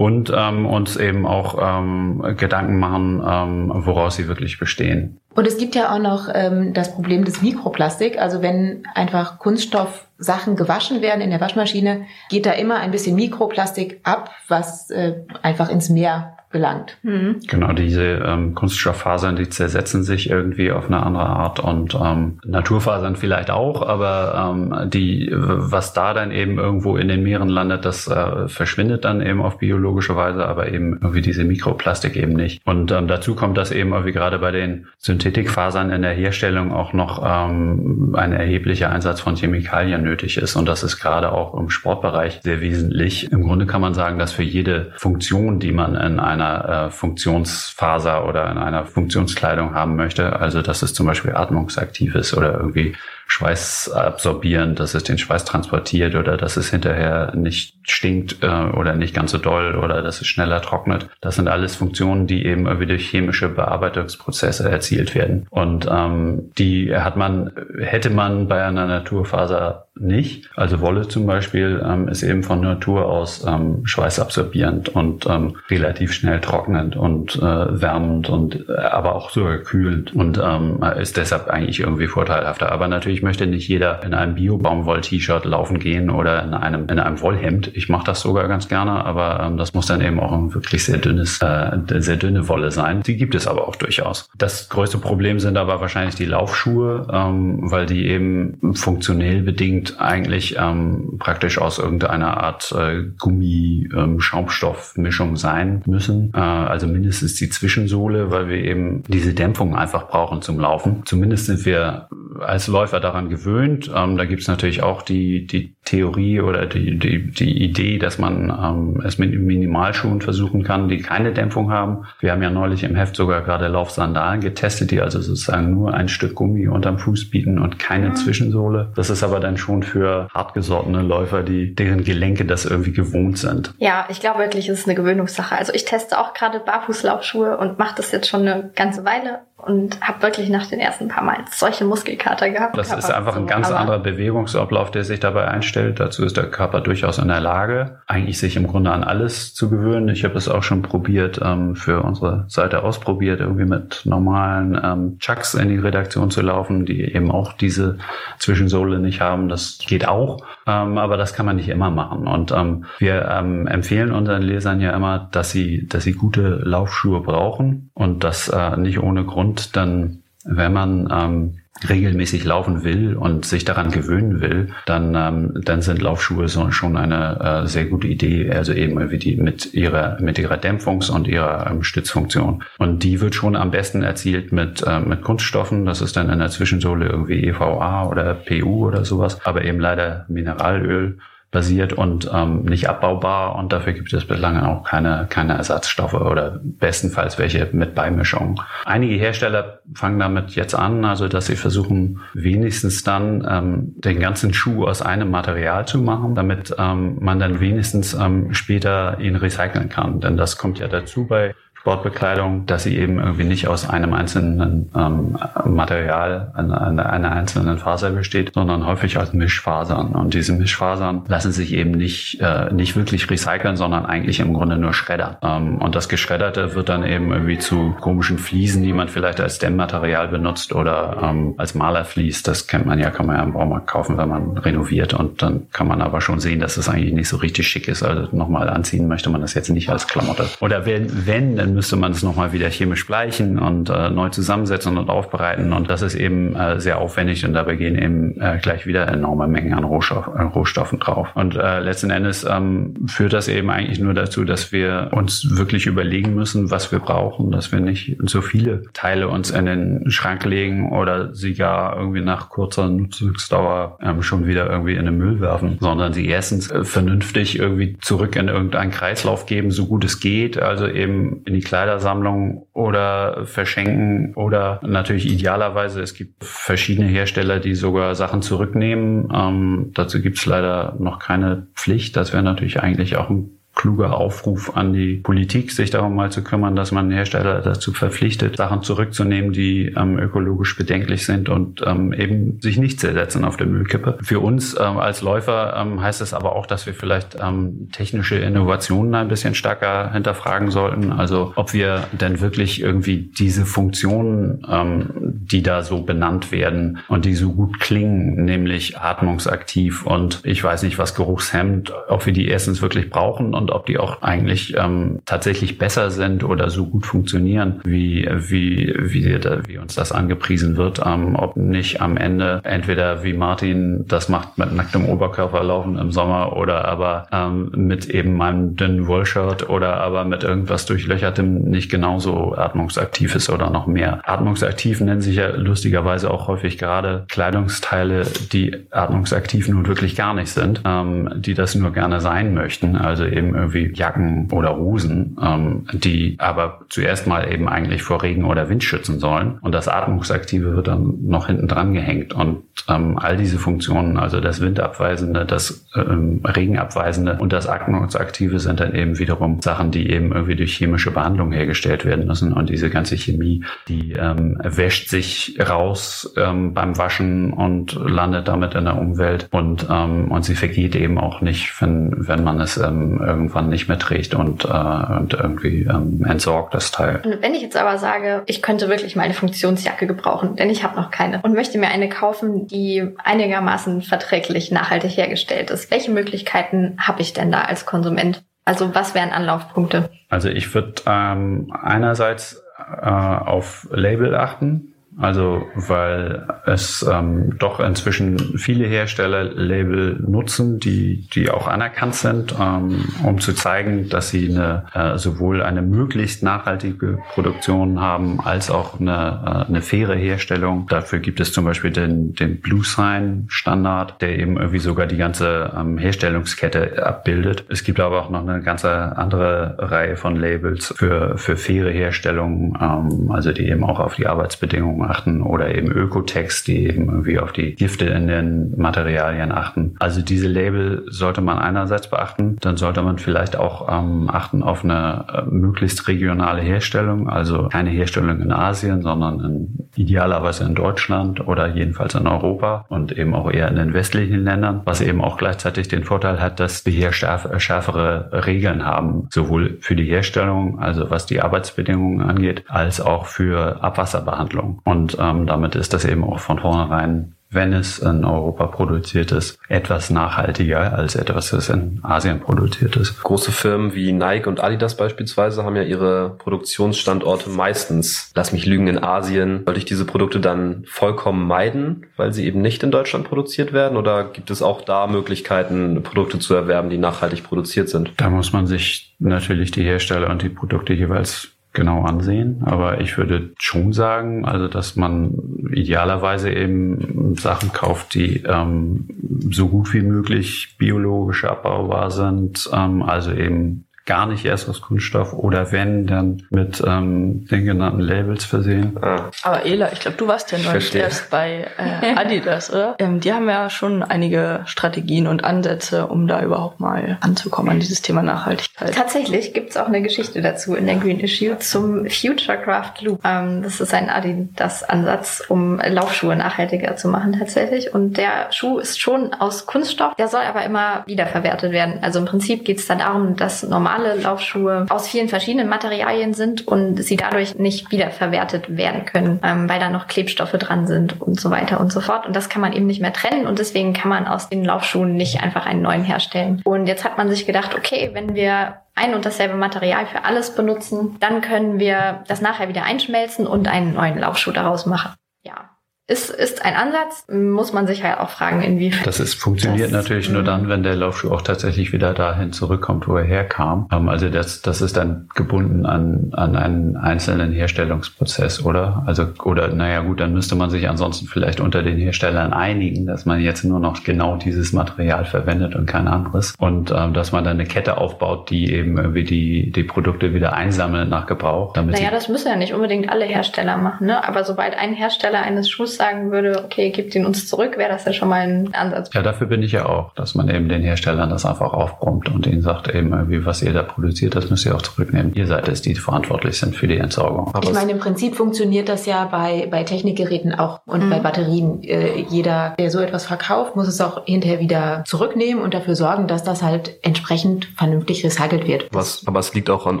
und ähm, uns eben auch ähm, Gedanken machen, ähm, woraus sie wirklich bestehen. Und es gibt ja auch noch ähm, das Problem des Mikroplastik. Also wenn einfach Kunststoffsachen gewaschen werden in der Waschmaschine, geht da immer ein bisschen Mikroplastik ab, was äh, einfach ins Meer gelangt. Mhm. Genau, diese ähm, Kunststofffasern, die zersetzen sich irgendwie auf eine andere Art und ähm, Naturfasern vielleicht auch, aber ähm, die, was da dann eben irgendwo in den Meeren landet, das äh, verschwindet dann eben auf biologische Weise, aber eben irgendwie diese Mikroplastik eben nicht. Und ähm, dazu kommt, dass eben irgendwie gerade bei den Synthetikfasern in der Herstellung auch noch ähm, ein erheblicher Einsatz von Chemikalien nötig ist und das ist gerade auch im Sportbereich sehr wesentlich. Im Grunde kann man sagen, dass für jede Funktion, die man in einer einer äh, Funktionsfaser oder in einer Funktionskleidung haben möchte. Also dass es zum Beispiel atmungsaktiv ist oder irgendwie schweißabsorbierend, dass es den Schweiß transportiert oder dass es hinterher nicht stinkt äh, oder nicht ganz so doll oder dass es schneller trocknet. Das sind alles Funktionen, die eben irgendwie durch chemische Bearbeitungsprozesse erzielt werden. Und ähm, die hat man, hätte man bei einer Naturfaser nicht. Also Wolle zum Beispiel ähm, ist eben von Natur aus ähm, schweißabsorbierend und ähm, relativ schnell trocknend und äh, wärmend und äh, aber auch sogar kühlend und ähm, ist deshalb eigentlich irgendwie vorteilhafter. Aber natürlich möchte nicht jeder in einem Bio-Baumwoll-T-Shirt laufen gehen oder in einem in einem Wollhemd. Ich mache das sogar ganz gerne, aber ähm, das muss dann eben auch ein wirklich sehr dünnes, äh, sehr dünne Wolle sein. Die gibt es aber auch durchaus. Das größte Problem sind aber wahrscheinlich die Laufschuhe, ähm, weil die eben funktionell bedingt eigentlich ähm, praktisch aus irgendeiner Art äh, Gummi-Schaumstoffmischung ähm, sein müssen. Äh, also mindestens die Zwischensohle, weil wir eben diese Dämpfung einfach brauchen zum Laufen. Zumindest sind wir als Läufer daran gewöhnt. Ähm, da gibt es natürlich auch die, die Theorie oder die, die, die Idee, dass man ähm, es mit Minimalschuhen versuchen kann, die keine Dämpfung haben. Wir haben ja neulich im Heft sogar gerade Laufsandalen getestet, die also sozusagen nur ein Stück Gummi unterm Fuß bieten und keine Zwischensohle. Das ist aber dann schon für hartgesottene Läufer, die deren Gelenke das irgendwie gewohnt sind. Ja, ich glaube wirklich, es ist eine Gewöhnungssache. Also ich teste auch gerade Barfußlaufschuhe und mache das jetzt schon eine ganze Weile und habe wirklich nach den ersten paar Mal solche Muskelkater gehabt. Das ist einfach ein ganz anderer Bewegungsablauf, der sich dabei einstellt. Dazu ist der Körper durchaus in der Lage, eigentlich sich im Grunde an alles zu gewöhnen. Ich habe es auch schon probiert, ähm, für unsere Seite ausprobiert, irgendwie mit normalen ähm, Chucks in die Redaktion zu laufen, die eben auch diese Zwischensohle nicht haben. Das geht auch, ähm, aber das kann man nicht immer machen. Und ähm, wir ähm, empfehlen unseren Lesern ja immer, dass sie, dass sie gute Laufschuhe brauchen und das äh, nicht ohne Grund und dann, wenn man ähm, regelmäßig laufen will und sich daran gewöhnen will, dann, ähm, dann sind Laufschuhe so, schon eine äh, sehr gute Idee, also eben wie die mit ihrer, mit ihrer Dämpfungs- und ihrer ähm, Stützfunktion. Und die wird schon am besten erzielt mit, äh, mit Kunststoffen. Das ist dann in der Zwischensohle irgendwie EVA oder PU oder sowas, aber eben leider Mineralöl basiert und ähm, nicht abbaubar und dafür gibt es bislang auch keine, keine Ersatzstoffe oder bestenfalls welche mit Beimischung. Einige Hersteller fangen damit jetzt an, also dass sie versuchen wenigstens dann ähm, den ganzen Schuh aus einem Material zu machen, damit ähm, man dann wenigstens ähm, später ihn recyceln kann. Denn das kommt ja dazu bei Sportbekleidung, dass sie eben irgendwie nicht aus einem einzelnen ähm, Material, einer, einer einzelnen Faser besteht, sondern häufig aus Mischfasern. Und diese Mischfasern lassen sich eben nicht, äh, nicht wirklich recyceln, sondern eigentlich im Grunde nur schreddern. Ähm, und das Geschredderte wird dann eben irgendwie zu komischen Fliesen, die man vielleicht als Dämmmaterial benutzt oder ähm, als Malerflies. Das kennt man ja, kann man ja im Baumarkt kaufen, wenn man renoviert. Und dann kann man aber schon sehen, dass es eigentlich nicht so richtig schick ist. Also nochmal anziehen möchte man das jetzt nicht als Klamotte. Oder wenn, wenn dann müsste man es nochmal wieder chemisch bleichen und äh, neu zusammensetzen und aufbereiten. Und das ist eben äh, sehr aufwendig und dabei gehen eben äh, gleich wieder enorme Mengen an Rohstoff, äh, Rohstoffen drauf. Und äh, letzten Endes ähm, führt das eben eigentlich nur dazu, dass wir uns wirklich überlegen müssen, was wir brauchen, dass wir nicht so viele Teile uns in den Schrank legen oder sie gar irgendwie nach kurzer Nutzungsdauer ähm, schon wieder irgendwie in den Müll werfen, sondern sie erstens äh, vernünftig irgendwie zurück in irgendeinen Kreislauf geben, so gut es geht, also eben in die Kleidersammlung oder verschenken oder natürlich idealerweise, es gibt verschiedene Hersteller, die sogar Sachen zurücknehmen. Ähm, dazu gibt es leider noch keine Pflicht. Das wäre natürlich eigentlich auch ein kluger Aufruf an die Politik, sich darum mal zu kümmern, dass man Hersteller dazu verpflichtet, Sachen zurückzunehmen, die ähm, ökologisch bedenklich sind und ähm, eben sich nicht zu ersetzen auf der Müllkippe. Für uns ähm, als Läufer ähm, heißt es aber auch, dass wir vielleicht ähm, technische Innovationen ein bisschen stärker hinterfragen sollten. Also ob wir denn wirklich irgendwie diese Funktionen, ähm, die da so benannt werden und die so gut klingen, nämlich atmungsaktiv und ich weiß nicht was Geruchshemd, ob wir die erstens wirklich brauchen und ob die auch eigentlich ähm, tatsächlich besser sind oder so gut funktionieren, wie, wie, wie, wie uns das angepriesen wird, ähm, ob nicht am Ende entweder wie Martin das macht mit nacktem Oberkörper laufen im Sommer oder aber ähm, mit eben meinem dünnen Wollshirt oder aber mit irgendwas durchlöchertem nicht genauso atmungsaktiv ist oder noch mehr. Atmungsaktiv nennen sich ja lustigerweise auch häufig gerade Kleidungsteile, die atmungsaktiv nun wirklich gar nicht sind, ähm, die das nur gerne sein möchten. Also eben irgendwie Jacken oder Hosen, ähm, die aber zuerst mal eben eigentlich vor Regen oder Wind schützen sollen. Und das Atmungsaktive wird dann noch hinten dran gehängt. Und ähm, all diese Funktionen, also das Windabweisende, das ähm, Regenabweisende und das Atmungsaktive sind dann eben wiederum Sachen, die eben irgendwie durch chemische Behandlung hergestellt werden müssen. Und diese ganze Chemie, die ähm, wäscht sich raus ähm, beim Waschen und landet damit in der Umwelt. Und, ähm, und sie vergeht eben auch nicht, wenn, wenn man es ähm, irgendwann nicht mehr trägt und, äh, und irgendwie ähm, entsorgt das Teil. Und wenn ich jetzt aber sage, ich könnte wirklich mal eine Funktionsjacke gebrauchen, denn ich habe noch keine und möchte mir eine kaufen, die einigermaßen verträglich nachhaltig hergestellt ist, welche Möglichkeiten habe ich denn da als Konsument? Also was wären Anlaufpunkte? Also ich würde ähm, einerseits äh, auf Label achten. Also weil es ähm, doch inzwischen viele Hersteller Label nutzen, die, die auch anerkannt sind, ähm, um zu zeigen, dass sie eine, äh, sowohl eine möglichst nachhaltige Produktion haben, als auch eine, äh, eine faire Herstellung. Dafür gibt es zum Beispiel den, den Blue Sign Standard, der eben irgendwie sogar die ganze ähm, Herstellungskette abbildet. Es gibt aber auch noch eine ganze andere Reihe von Labels für, für faire Herstellung, ähm, also die eben auch auf die Arbeitsbedingungen achten oder eben Ökotext, die eben irgendwie auf die Gifte in den Materialien achten. Also diese Label sollte man einerseits beachten, dann sollte man vielleicht auch ähm, achten auf eine äh, möglichst regionale Herstellung, also keine Herstellung in Asien, sondern in, idealerweise in Deutschland oder jedenfalls in Europa und eben auch eher in den westlichen Ländern, was eben auch gleichzeitig den Vorteil hat, dass wir hier schärf, schärfere Regeln haben, sowohl für die Herstellung, also was die Arbeitsbedingungen angeht, als auch für Abwasserbehandlung. Und ähm, damit ist das eben auch von vornherein wenn es in Europa produziert ist, etwas nachhaltiger als etwas, das in Asien produziert ist. Große Firmen wie Nike und Adidas beispielsweise haben ja ihre Produktionsstandorte meistens, lass mich lügen, in Asien. Sollte ich diese Produkte dann vollkommen meiden, weil sie eben nicht in Deutschland produziert werden? Oder gibt es auch da Möglichkeiten, Produkte zu erwerben, die nachhaltig produziert sind? Da muss man sich natürlich die Hersteller und die Produkte jeweils genau ansehen. Aber ich würde schon sagen, also dass man idealerweise eben Sachen kauft, die ähm, so gut wie möglich biologisch abbaubar sind, ähm, also eben gar nicht erst aus Kunststoff oder wenn, dann mit ähm, den genannten Labels versehen. Ah. Aber Ela, ich glaube, du warst ja neulich erst bei äh, Adidas, oder? Ähm, die haben ja schon einige Strategien und Ansätze, um da überhaupt mal anzukommen an dieses Thema Nachhaltigkeit. Tatsächlich gibt's auch eine Geschichte dazu in der Green Issue zum Futurecraft Loop. Ähm, das ist ein Adidas-Ansatz, um Laufschuhe nachhaltiger zu machen tatsächlich. Und der Schuh ist schon aus Kunststoff, der soll aber immer wiederverwertet werden. Also im Prinzip geht's dann darum, dass normale normale Laufschuhe aus vielen verschiedenen Materialien sind und sie dadurch nicht wiederverwertet werden können, ähm, weil da noch Klebstoffe dran sind und so weiter und so fort. Und das kann man eben nicht mehr trennen und deswegen kann man aus den Laufschuhen nicht einfach einen neuen herstellen. Und jetzt hat man sich gedacht, okay, wenn wir ein und dasselbe Material für alles benutzen, dann können wir das nachher wieder einschmelzen und einen neuen Laufschuh daraus machen. Ja, ist, ist ein Ansatz, muss man sich halt auch fragen, inwiefern. Das ist, funktioniert das, natürlich nur dann, wenn der Laufschuh auch tatsächlich wieder dahin zurückkommt, wo er herkam. Ähm, also das, das ist dann gebunden an, an einen einzelnen Herstellungsprozess, oder? Also, oder naja gut, dann müsste man sich ansonsten vielleicht unter den Herstellern einigen, dass man jetzt nur noch genau dieses Material verwendet und kein anderes. Und ähm, dass man dann eine Kette aufbaut, die eben irgendwie die, die Produkte wieder einsammelt nach Gebrauch. Damit naja, das müssen ja nicht unbedingt alle Hersteller machen, ne? Aber sobald ein Hersteller eines Schuhs sagen würde, okay, gebt ihn uns zurück, wäre das ja schon mal ein Ansatz. Ja, dafür bin ich ja auch, dass man eben den Herstellern das einfach aufbrummt und ihnen sagt eben irgendwie, was ihr da produziert, das müsst ihr auch zurücknehmen. Ihr seid es, die verantwortlich sind für die Entsorgung. Aber ich meine, im Prinzip funktioniert das ja bei, bei Technikgeräten auch und mhm. bei Batterien. Äh, jeder, der so etwas verkauft, muss es auch hinterher wieder zurücknehmen und dafür sorgen, dass das halt entsprechend vernünftig recycelt wird. Was, aber es liegt auch an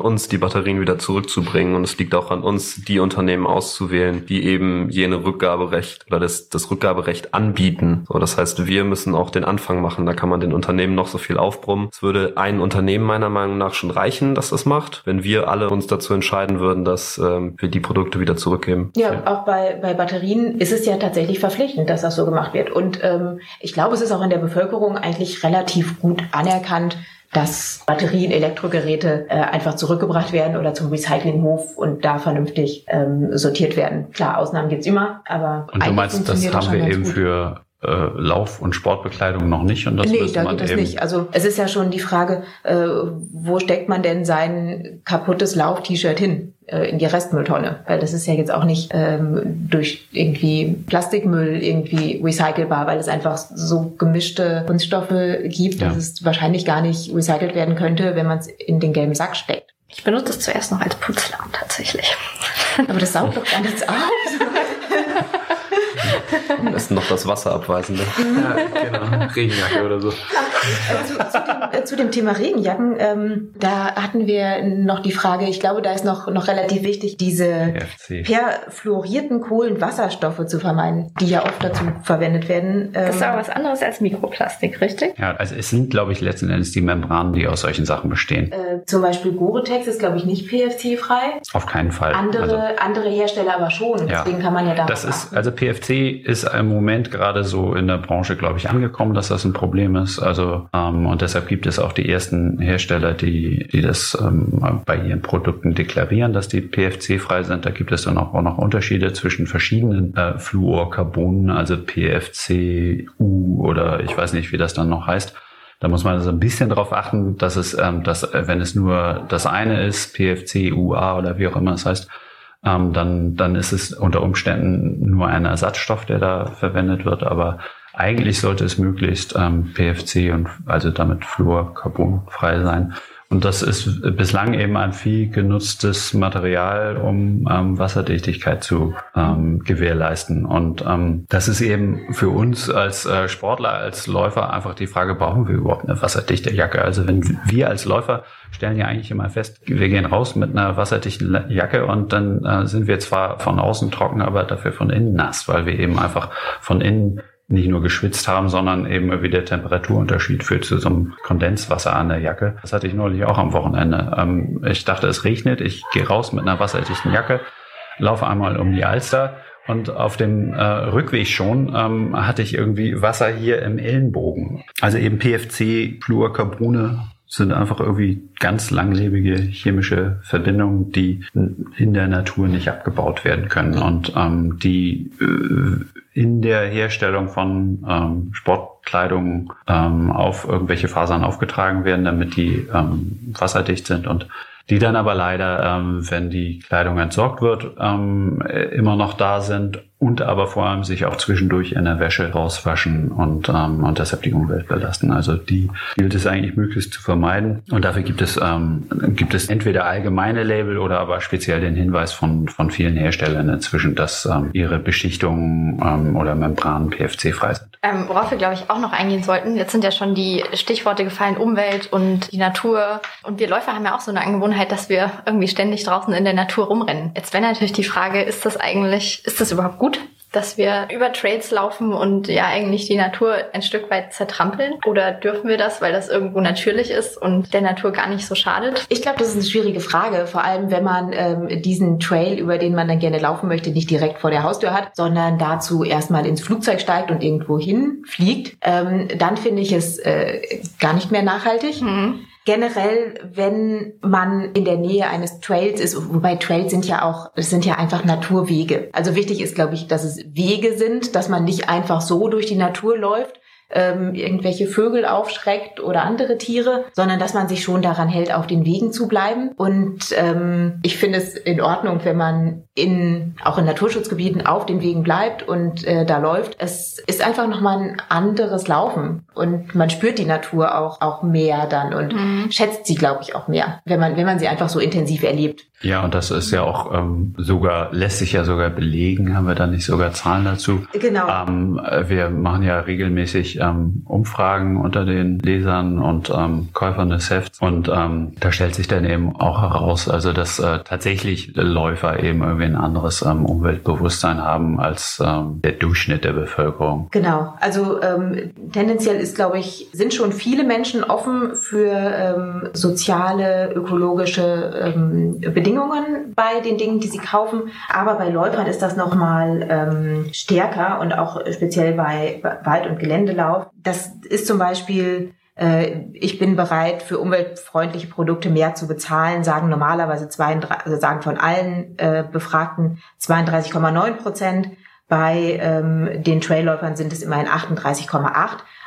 uns, die Batterien wieder zurückzubringen und es liegt auch an uns, die Unternehmen auszuwählen, die eben jene Rückgaberecht oder das, das Rückgaberecht anbieten. So, das heißt, wir müssen auch den Anfang machen. Da kann man den Unternehmen noch so viel aufbrummen. Es würde ein Unternehmen meiner Meinung nach schon reichen, dass das macht, wenn wir alle uns dazu entscheiden würden, dass ähm, wir die Produkte wieder zurückgeben. Ja, ja, auch bei, bei Batterien ist es ja tatsächlich verpflichtend, dass das so gemacht wird. Und ähm, ich glaube, es ist auch in der Bevölkerung eigentlich relativ gut anerkannt, dass Batterien, Elektrogeräte äh, einfach zurückgebracht werden oder zum Recyclinghof und da vernünftig ähm, sortiert werden. Klar, Ausnahmen gibt's immer, aber und du meinst, das haben wir eben gut. für Lauf- und Sportbekleidung noch nicht und das nee, da man geht das nicht. Also es ist ja schon die Frage, äh, wo steckt man denn sein kaputtes Lauf-T-Shirt hin? Äh, in die Restmülltonne, weil das ist ja jetzt auch nicht ähm, durch irgendwie Plastikmüll irgendwie recycelbar, weil es einfach so gemischte Kunststoffe gibt, ja. dass es wahrscheinlich gar nicht recycelt werden könnte, wenn man es in den gelben Sack steckt. Ich benutze es zuerst noch als Putzlamm tatsächlich. Aber das saugt doch gar nichts aus. Das ist noch das Wasser abweisende. Ja, genau. Regenjacke oder so. Äh, zu, dem, äh, zu, dem, Thema Regenjacken, ähm, da hatten wir noch die Frage, ich glaube, da ist noch, noch relativ wichtig, diese PFC. perfluorierten Kohlenwasserstoffe zu vermeiden, die ja oft dazu verwendet werden. das ist ähm, aber was anderes als Mikroplastik, richtig? Ja, also es sind, glaube ich, letzten Endes die Membranen, die aus solchen Sachen bestehen. Äh, zum Beispiel Gore-Tex ist, glaube ich, nicht PFC-frei. Auf keinen Fall. Andere, also, andere Hersteller aber schon. Ja. Deswegen kann man ja da. Das ist, also PFC ist im Moment gerade so in der Branche, glaube ich, angekommen, dass das ein Problem ist. Also ähm, und deshalb gibt es auch die ersten Hersteller, die, die das ähm, bei ihren Produkten deklarieren, dass die PFC-frei sind. Da gibt es dann auch, auch noch Unterschiede zwischen verschiedenen äh, Fluorcarbonen, also PFC-U oder ich weiß nicht, wie das dann noch heißt. Da muss man also ein bisschen darauf achten, dass es, ähm, dass, äh, wenn es nur das eine ist, PFC, UA oder wie auch immer es heißt, ähm, dann, dann ist es unter Umständen nur ein Ersatzstoff, der da verwendet wird. Aber eigentlich sollte es möglichst ähm, PFC und also damit fluorcarbonfrei sein. Und das ist bislang eben ein viel genutztes Material, um ähm, Wasserdichtigkeit zu ähm, gewährleisten. Und ähm, das ist eben für uns als äh, Sportler, als Läufer einfach die Frage, brauchen wir überhaupt eine wasserdichte Jacke? Also wenn wir als Läufer stellen ja eigentlich immer fest, wir gehen raus mit einer wasserdichten Jacke und dann äh, sind wir zwar von außen trocken, aber dafür von innen nass, weil wir eben einfach von innen nicht nur geschwitzt haben, sondern eben wie der Temperaturunterschied führt zu so einem Kondenswasser an der Jacke. Das hatte ich neulich auch am Wochenende. Ähm, ich dachte, es regnet, ich gehe raus mit einer wasserdichten Jacke, laufe einmal um die Alster und auf dem äh, Rückweg schon ähm, hatte ich irgendwie Wasser hier im Ellenbogen. Also eben PFC, Fluorcarbone sind einfach irgendwie ganz langlebige chemische Verbindungen, die in der Natur nicht abgebaut werden können und ähm, die äh, in der Herstellung von ähm, Sportkleidung ähm, auf irgendwelche Fasern aufgetragen werden, damit die ähm, wasserdicht sind und die dann aber leider, ähm, wenn die Kleidung entsorgt wird, ähm, immer noch da sind und aber vor allem sich auch zwischendurch in der Wäsche rauswaschen und, ähm, und deshalb die Umwelt belasten. Also die gilt es eigentlich möglichst zu vermeiden. Und dafür gibt es, ähm, gibt es entweder allgemeine Label oder aber speziell den Hinweis von, von vielen Herstellern inzwischen, dass ähm, ihre Beschichtungen ähm, oder Membranen PFC-frei sind. Ähm, worauf wir, glaube ich, auch noch eingehen sollten, jetzt sind ja schon die Stichworte gefallen, Umwelt und die Natur. Und wir Läufer haben ja auch so eine Angewohnheit, dass wir irgendwie ständig draußen in der Natur rumrennen. Jetzt wäre natürlich die Frage, ist das eigentlich, ist das überhaupt gut? Dass wir über Trails laufen und ja eigentlich die Natur ein Stück weit zertrampeln? Oder dürfen wir das, weil das irgendwo natürlich ist und der Natur gar nicht so schadet? Ich glaube, das ist eine schwierige Frage, vor allem wenn man ähm, diesen Trail, über den man dann gerne laufen möchte, nicht direkt vor der Haustür hat, sondern dazu erstmal ins Flugzeug steigt und irgendwo hinfliegt. Ähm, dann finde ich es äh, gar nicht mehr nachhaltig. Mhm generell, wenn man in der Nähe eines Trails ist, wobei Trails sind ja auch, es sind ja einfach Naturwege. Also wichtig ist, glaube ich, dass es Wege sind, dass man nicht einfach so durch die Natur läuft, ähm, irgendwelche Vögel aufschreckt oder andere Tiere, sondern dass man sich schon daran hält, auf den Wegen zu bleiben. Und ähm, ich finde es in Ordnung, wenn man in auch in Naturschutzgebieten auf den Wegen bleibt und äh, da läuft. Es ist einfach nochmal ein anderes Laufen und man spürt die Natur auch auch mehr dann und mhm. schätzt sie, glaube ich, auch mehr, wenn man wenn man sie einfach so intensiv erlebt. Ja, und das ist ja auch ähm, sogar, lässt sich ja sogar belegen, haben wir da nicht sogar Zahlen dazu? Genau. Ähm, wir machen ja regelmäßig ähm, Umfragen unter den Lesern und ähm, Käufern des Hefts und ähm, da stellt sich dann eben auch heraus, also dass äh, tatsächlich Läufer eben irgendwie ein anderes ähm, Umweltbewusstsein haben als ähm, der Durchschnitt der Bevölkerung. Genau, also ähm, tendenziell ist, glaube ich, sind schon viele Menschen offen für ähm, soziale, ökologische ähm, Bedingungen bei den Dingen, die sie kaufen. Aber bei Läufern ist das nochmal ähm, stärker und auch speziell bei Wald- und Geländelauf. Das ist zum Beispiel äh, ich bin bereit, für umweltfreundliche Produkte mehr zu bezahlen, sagen normalerweise 32, also sagen von allen äh, Befragten 32,9 Prozent. Bei ähm, den Trailläufern sind es immerhin 38,8.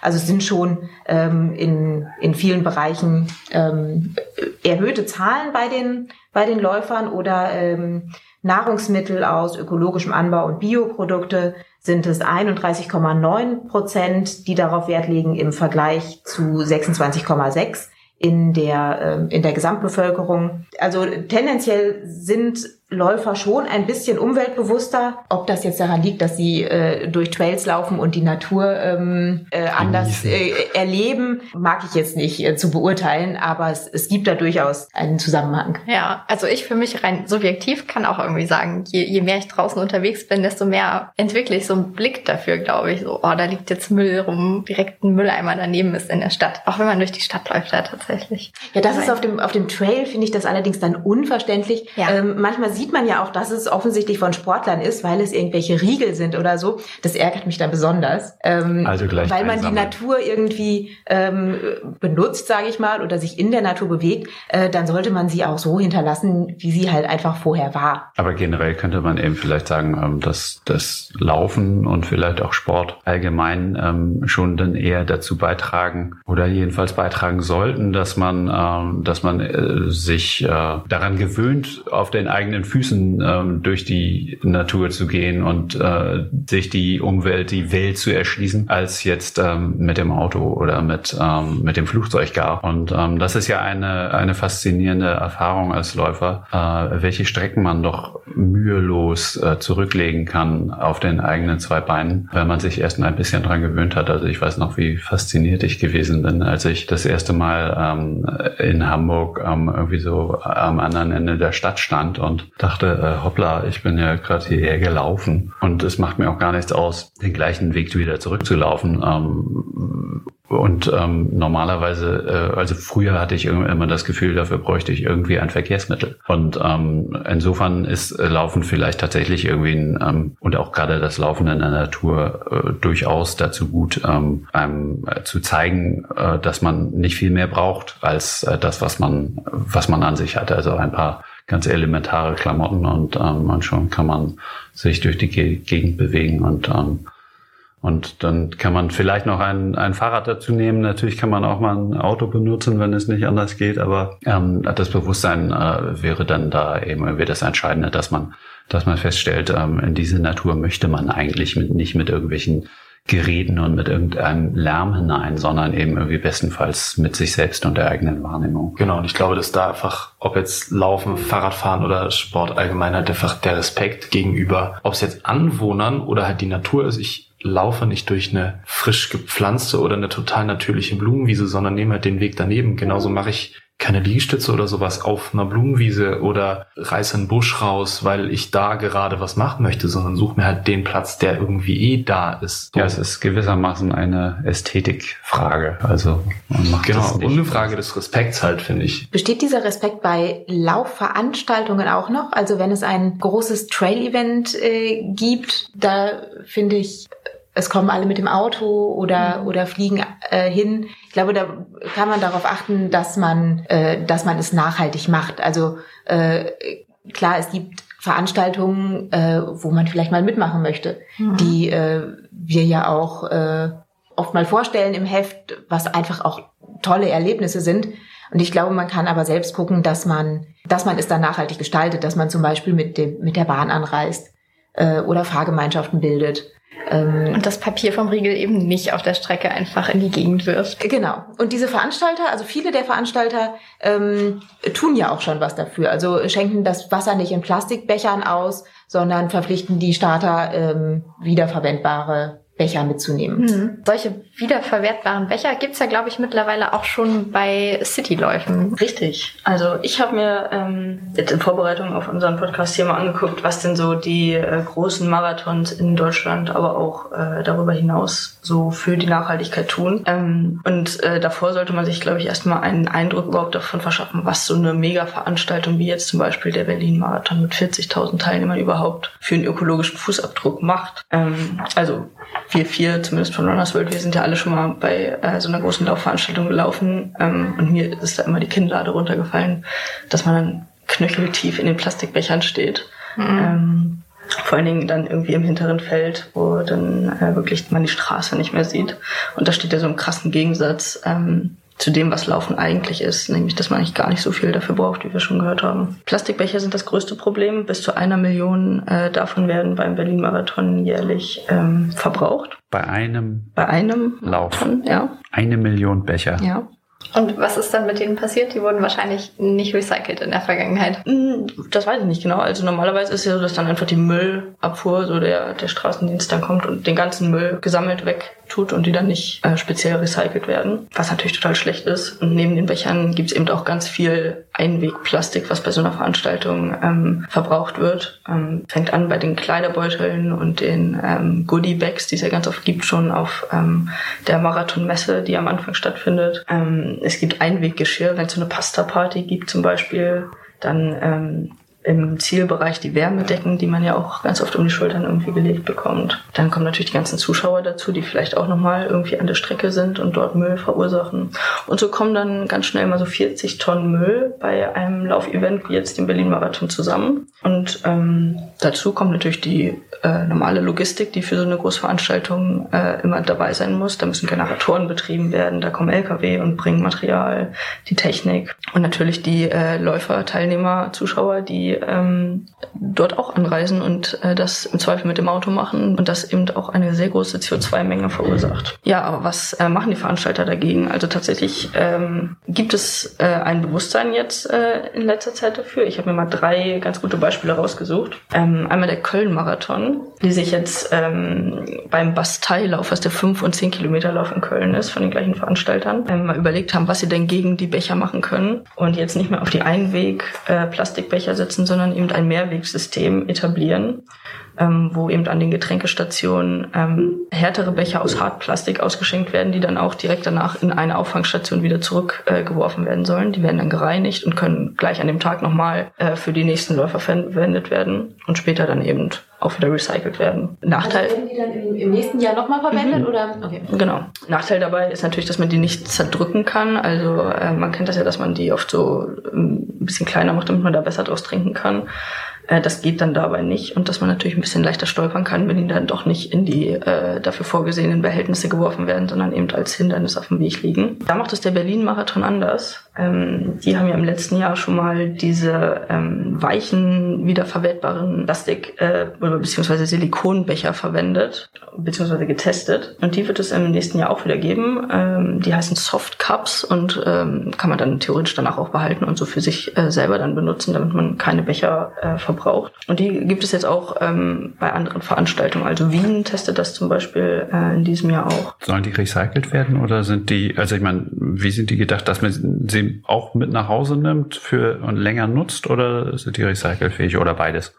Also es sind schon ähm, in, in vielen Bereichen ähm, erhöhte Zahlen bei den, bei den Läufern oder ähm, Nahrungsmittel aus ökologischem Anbau und Bioprodukte sind es 31,9 Prozent, die darauf Wert legen im Vergleich zu 26,6 in der, ähm, in der Gesamtbevölkerung. Also tendenziell sind Läufer schon ein bisschen umweltbewusster. Ob das jetzt daran liegt, dass sie äh, durch Trails laufen und die Natur ähm, äh, anders äh, erleben, mag ich jetzt nicht äh, zu beurteilen, aber es, es gibt da durchaus einen Zusammenhang. Ja, also ich für mich rein subjektiv kann auch irgendwie sagen, je, je mehr ich draußen unterwegs bin, desto mehr entwickle ich so einen Blick dafür, glaube ich. So, oh, da liegt jetzt Müll rum, direkt ein Mülleimer daneben ist in der Stadt. Auch wenn man durch die Stadt läuft, da tatsächlich. Ja, das ist auf dem, auf dem Trail, finde ich das allerdings dann unverständlich. Ja. Ähm, manchmal sieht man ja auch, dass es offensichtlich von Sportlern ist, weil es irgendwelche Riegel sind oder so. Das ärgert mich dann besonders. Ähm, also gleich weil man einsammeln. die Natur irgendwie ähm, benutzt, sage ich mal, oder sich in der Natur bewegt, äh, dann sollte man sie auch so hinterlassen, wie sie halt einfach vorher war. Aber generell könnte man eben vielleicht sagen, ähm, dass das Laufen und vielleicht auch Sport allgemein ähm, schon dann eher dazu beitragen oder jedenfalls beitragen sollten, dass man, ähm, dass man äh, sich äh, daran gewöhnt, auf den eigenen Füßen ähm, durch die Natur zu gehen und äh, sich die Umwelt, die Welt zu erschließen, als jetzt ähm, mit dem Auto oder mit, ähm, mit dem Flugzeug gar. Und ähm, das ist ja eine, eine faszinierende Erfahrung als Läufer, äh, welche Strecken man doch mühelos äh, zurücklegen kann auf den eigenen zwei Beinen, wenn man sich erst ein bisschen dran gewöhnt hat. Also ich weiß noch, wie fasziniert ich gewesen bin, als ich das erste Mal ähm, in Hamburg ähm, irgendwie so am anderen Ende der Stadt stand und dachte, äh, hoppla, ich bin ja gerade hierher gelaufen und es macht mir auch gar nichts aus, den gleichen Weg wieder zurückzulaufen. Ähm, und ähm, normalerweise, äh, also früher hatte ich immer das Gefühl, dafür bräuchte ich irgendwie ein Verkehrsmittel. Und ähm, insofern ist äh, Laufen vielleicht tatsächlich irgendwie ein, ähm, und auch gerade das Laufen in der Natur äh, durchaus dazu gut, ähm, einem äh, zu zeigen, äh, dass man nicht viel mehr braucht als äh, das, was man, was man an sich hat. Also ein paar ganz elementare Klamotten und, ähm, und schon kann man sich durch die Gegend bewegen und ähm, und dann kann man vielleicht noch ein, ein Fahrrad dazu nehmen. Natürlich kann man auch mal ein Auto benutzen, wenn es nicht anders geht. Aber ähm, das Bewusstsein äh, wäre dann da eben irgendwie das Entscheidende, dass man, dass man feststellt, ähm, in diese Natur möchte man eigentlich mit, nicht mit irgendwelchen Geräten und mit irgendeinem Lärm hinein, sondern eben irgendwie bestenfalls mit sich selbst und der eigenen Wahrnehmung. Genau, und ich glaube, dass da einfach, ob jetzt Laufen, Fahrradfahren oder Sport allgemein halt einfach der Respekt gegenüber, ob es jetzt Anwohnern oder halt die Natur ist. Ich laufe nicht durch eine frisch gepflanzte oder eine total natürliche Blumenwiese, sondern nehme halt den Weg daneben. Genauso mache ich keine Liegestütze oder sowas auf einer Blumenwiese oder reiße einen Busch raus, weil ich da gerade was machen möchte, sondern suche mir halt den Platz, der irgendwie eh da ist. So. Ja, es ist gewissermaßen eine Ästhetikfrage. Also man macht genau, das nicht. und eine Frage des Respekts halt, finde ich. Besteht dieser Respekt bei Laufveranstaltungen auch noch? Also wenn es ein großes Trail-Event äh, gibt, da finde ich es kommen alle mit dem Auto oder, mhm. oder fliegen äh, hin. Ich glaube, da kann man darauf achten, dass man, äh, dass man es nachhaltig macht. Also äh, klar, es gibt Veranstaltungen, äh, wo man vielleicht mal mitmachen möchte, mhm. die äh, wir ja auch äh, oft mal vorstellen im Heft, was einfach auch tolle Erlebnisse sind. Und ich glaube, man kann aber selbst gucken, dass man, dass man es dann nachhaltig gestaltet, dass man zum Beispiel mit dem, mit der Bahn anreist äh, oder Fahrgemeinschaften bildet. Ähm, und das Papier vom Riegel eben nicht auf der Strecke einfach in die Gegend wirft. Genau. Und diese Veranstalter, also viele der Veranstalter ähm, tun ja auch schon was dafür. Also schenken das Wasser nicht in Plastikbechern aus, sondern verpflichten die Starter ähm, wiederverwendbare Becher mitzunehmen. Mhm. Solche wiederverwertbaren Becher gibt's ja, glaube ich, mittlerweile auch schon bei Cityläufen. Richtig. Also ich habe mir ähm, jetzt in Vorbereitung auf unseren Podcast hier mal angeguckt, was denn so die äh, großen Marathons in Deutschland, aber auch äh, darüber hinaus so für die Nachhaltigkeit tun. Ähm, und äh, davor sollte man sich, glaube ich, erstmal einen Eindruck überhaupt davon verschaffen, was so eine Mega-Veranstaltung wie jetzt zum Beispiel der Berlin-Marathon mit 40.000 Teilnehmern überhaupt für einen ökologischen Fußabdruck macht. Ähm, also wir vier, zumindest von Runners World, wir sind ja alle schon mal bei äh, so einer großen Laufveranstaltung gelaufen ähm, und mir ist da immer die Kinnlade runtergefallen, dass man dann knöcheltief in den Plastikbechern steht. Mhm. Ähm, vor allen Dingen dann irgendwie im hinteren Feld, wo dann äh, wirklich man die Straße nicht mehr sieht. Und da steht ja so im krassen Gegensatz ähm, zu dem, was Laufen eigentlich ist, nämlich dass man eigentlich gar nicht so viel dafür braucht, wie wir schon gehört haben. Plastikbecher sind das größte Problem. Bis zu einer Million äh, davon werden beim Berlin-Marathon jährlich ähm, verbraucht. Bei einem? Bei einem Lauf. Marathon, ja. Eine Million Becher. Ja. Und was ist dann mit denen passiert? Die wurden wahrscheinlich nicht recycelt in der Vergangenheit. Hm, das weiß ich nicht genau. Also normalerweise ist es ja so, dass dann einfach die Müllabfuhr, so der, der Straßendienst dann kommt und den ganzen Müll gesammelt weg tut und die dann nicht äh, speziell recycelt werden, was natürlich total schlecht ist. Und neben den Bechern gibt es eben auch ganz viel Einwegplastik, was bei so einer Veranstaltung ähm, verbraucht wird. Ähm, fängt an bei den Kleiderbeuteln und den ähm, Goodie-Bags, die es ja ganz oft gibt, schon auf ähm, der Marathonmesse, die am Anfang stattfindet. Ähm, es gibt Einweggeschirr, wenn es so eine Pasta-Party gibt zum Beispiel, dann ähm, im Zielbereich die Wärmedecken, die man ja auch ganz oft um die Schultern irgendwie gelegt bekommt. Dann kommen natürlich die ganzen Zuschauer dazu, die vielleicht auch nochmal irgendwie an der Strecke sind und dort Müll verursachen. Und so kommen dann ganz schnell mal so 40 Tonnen Müll bei einem Laufevent wie jetzt dem Berlin-Marathon zusammen. Und ähm, dazu kommt natürlich die äh, normale Logistik, die für so eine Großveranstaltung äh, immer dabei sein muss. Da müssen Generatoren betrieben werden, da kommen Lkw und bringen Material, die Technik und natürlich die äh, Läufer, Teilnehmer, Zuschauer, die ähm, dort auch anreisen und äh, das im Zweifel mit dem Auto machen und das eben auch eine sehr große CO2-Menge verursacht. Ja, aber was äh, machen die Veranstalter dagegen? Also tatsächlich ähm, gibt es äh, ein Bewusstsein jetzt äh, in letzter Zeit dafür. Ich habe mir mal drei ganz gute Beispiele rausgesucht. Ähm, einmal der Köln-Marathon, die sich jetzt ähm, beim Basteilauf, was der 5 und 10 Kilometer Lauf in Köln ist, von den gleichen Veranstaltern, ähm, mal überlegt haben, was sie denn gegen die Becher machen können und jetzt nicht mehr auf die Einweg-Plastikbecher äh, setzen, sondern eben ein Mehrwegsystem etablieren ähm, wo eben an den Getränkestationen ähm, härtere Becher aus Hartplastik ausgeschenkt werden, die dann auch direkt danach in eine Auffangstation wieder zurückgeworfen äh, werden sollen. Die werden dann gereinigt und können gleich an dem Tag nochmal äh, für die nächsten Läufer verwendet werden und später dann eben auch wieder recycelt werden. Nachteil. Also werden die dann im, im nächsten Jahr nochmal verwendet mhm. oder? Okay. Genau. Nachteil dabei ist natürlich, dass man die nicht zerdrücken kann. Also äh, man kennt das ja, dass man die oft so ähm, ein bisschen kleiner macht, damit man da besser draus trinken kann. Äh, das geht dann dabei nicht und dass man natürlich ein bisschen leichter stolpern kann, wenn die dann doch nicht in die äh, dafür vorgesehenen Behältnisse geworfen werden, sondern eben als Hindernis auf dem Weg liegen. Da macht es der Berlin-Marathon anders. Ähm, die haben ja im letzten Jahr schon mal diese ähm, weichen, wiederverwertbaren Plastik- äh, oder beziehungsweise Silikonbecher verwendet, beziehungsweise getestet. Und die wird es im nächsten Jahr auch wieder geben. Ähm, die heißen Soft Cups und ähm, kann man dann theoretisch danach auch behalten und so für sich äh, selber dann benutzen, damit man keine Becher äh, verbraucht. Und die gibt es jetzt auch ähm, bei anderen Veranstaltungen. Also Wien testet das zum Beispiel äh, in diesem Jahr auch. Sollen die recycelt werden oder sind die, also ich meine, wie sind die gedacht, dass man sie auch mit nach Hause nimmt für und länger nutzt oder sind die recycelfähig oder beides?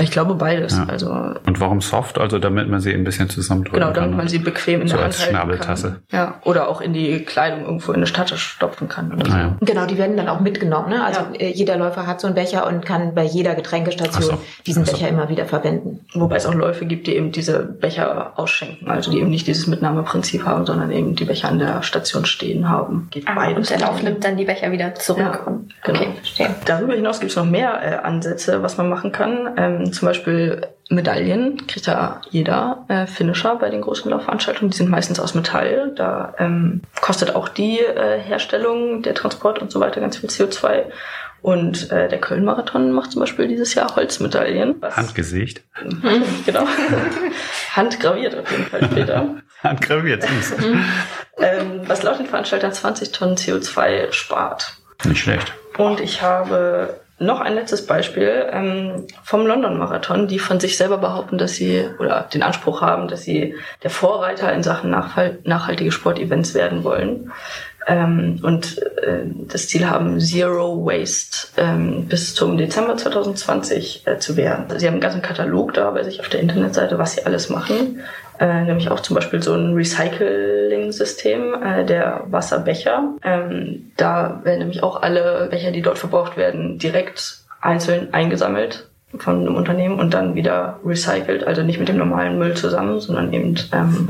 Ich, glaube beides. Ja. Also und warum soft? Also damit man sie ein bisschen zusammendrücken genau, kann. Genau, damit man sie bequem in so der Hand als Schnabeltasse. Kann. Ja, oder auch in die Kleidung irgendwo in eine Tasche stopfen kann. Oder so. ja. Genau, die werden dann auch mitgenommen. Ne? Also ja. Äh, jeder Läufer hat so einen Becher und kann bei jeder Getränke Station Ach so. diesen so. Becher immer wieder verwenden. Wobei es auch Läufe gibt, die eben diese Becher ausschenken, also die eben nicht dieses Mitnahmeprinzip haben, sondern eben die Becher an der Station stehen haben. Geht Ah, und der Lauf nimmt dann die Becher wieder zurück. Ja, und, genau. Okay, verstehe. Darüber hinaus gibt es noch mehr äh, Ansätze, was man machen kann. Ähm, zum Beispiel Medaillen kriegt ja jeder äh, Finisher bei den großen Laufveranstaltungen. Die sind meistens aus Metall. Da ähm, kostet auch die äh, Herstellung, der Transport und so weiter ganz viel CO2. Und äh, der Köln-Marathon macht zum Beispiel dieses Jahr Holzmedaillen. Was, Handgesicht. genau. Handgraviert auf jeden Fall später. Handgraviert, süß. ähm, was laut den Veranstaltern 20 Tonnen CO2 spart. Nicht schlecht. Und ich habe noch ein letztes Beispiel ähm, vom London Marathon, die von sich selber behaupten, dass sie oder den Anspruch haben, dass sie der Vorreiter in Sachen nachhal nachhaltige Sportevents werden wollen. Ähm, und äh, das Ziel haben, Zero Waste ähm, bis zum Dezember 2020 äh, zu werden. Sie haben einen ganzen Katalog da bei sich auf der Internetseite, was sie alles machen. Äh, nämlich auch zum Beispiel so ein Recycling-System äh, der Wasserbecher. Ähm, da werden nämlich auch alle Becher, die dort verbraucht werden, direkt einzeln eingesammelt von einem Unternehmen und dann wieder recycelt, also nicht mit dem normalen Müll zusammen, sondern eben ähm,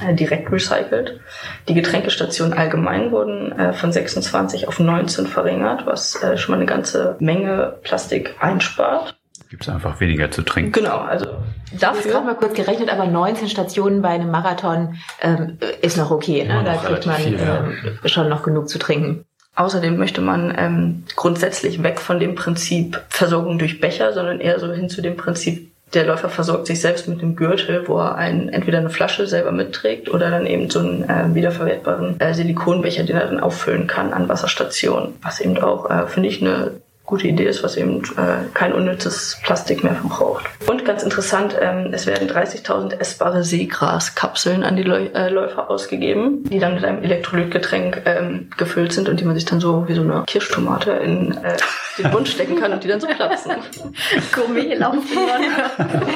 äh, direkt recycelt. Die Getränkestationen allgemein wurden äh, von 26 auf 19 verringert, was äh, schon mal eine ganze Menge Plastik einspart. Gibt es einfach weniger zu trinken. Genau, also Ich habe gerade dafür. mal kurz gerechnet, aber 19 Stationen bei einem Marathon ähm, ist noch okay. Ne? Da kriegt man viel, ja. ähm, schon noch genug zu trinken. Außerdem möchte man ähm, grundsätzlich weg von dem Prinzip Versorgung durch Becher, sondern eher so hin zu dem Prinzip, der Läufer versorgt sich selbst mit dem Gürtel, wo er einen, entweder eine Flasche selber mitträgt oder dann eben so einen äh, wiederverwertbaren äh, Silikonbecher, den er dann auffüllen kann an Wasserstationen. Was eben auch, äh, finde ich, eine gute Idee ist, was eben äh, kein unnützes Plastik mehr verbraucht. Und ganz interessant, ähm, es werden 30.000 essbare Seegraskapseln an die Läu äh, Läufer ausgegeben, die dann mit einem Elektrolytgetränk ähm, gefüllt sind und die man sich dann so wie so eine Kirschtomate in äh, den Mund stecken kann und die dann so platzen. Gourmet-Lauf in London.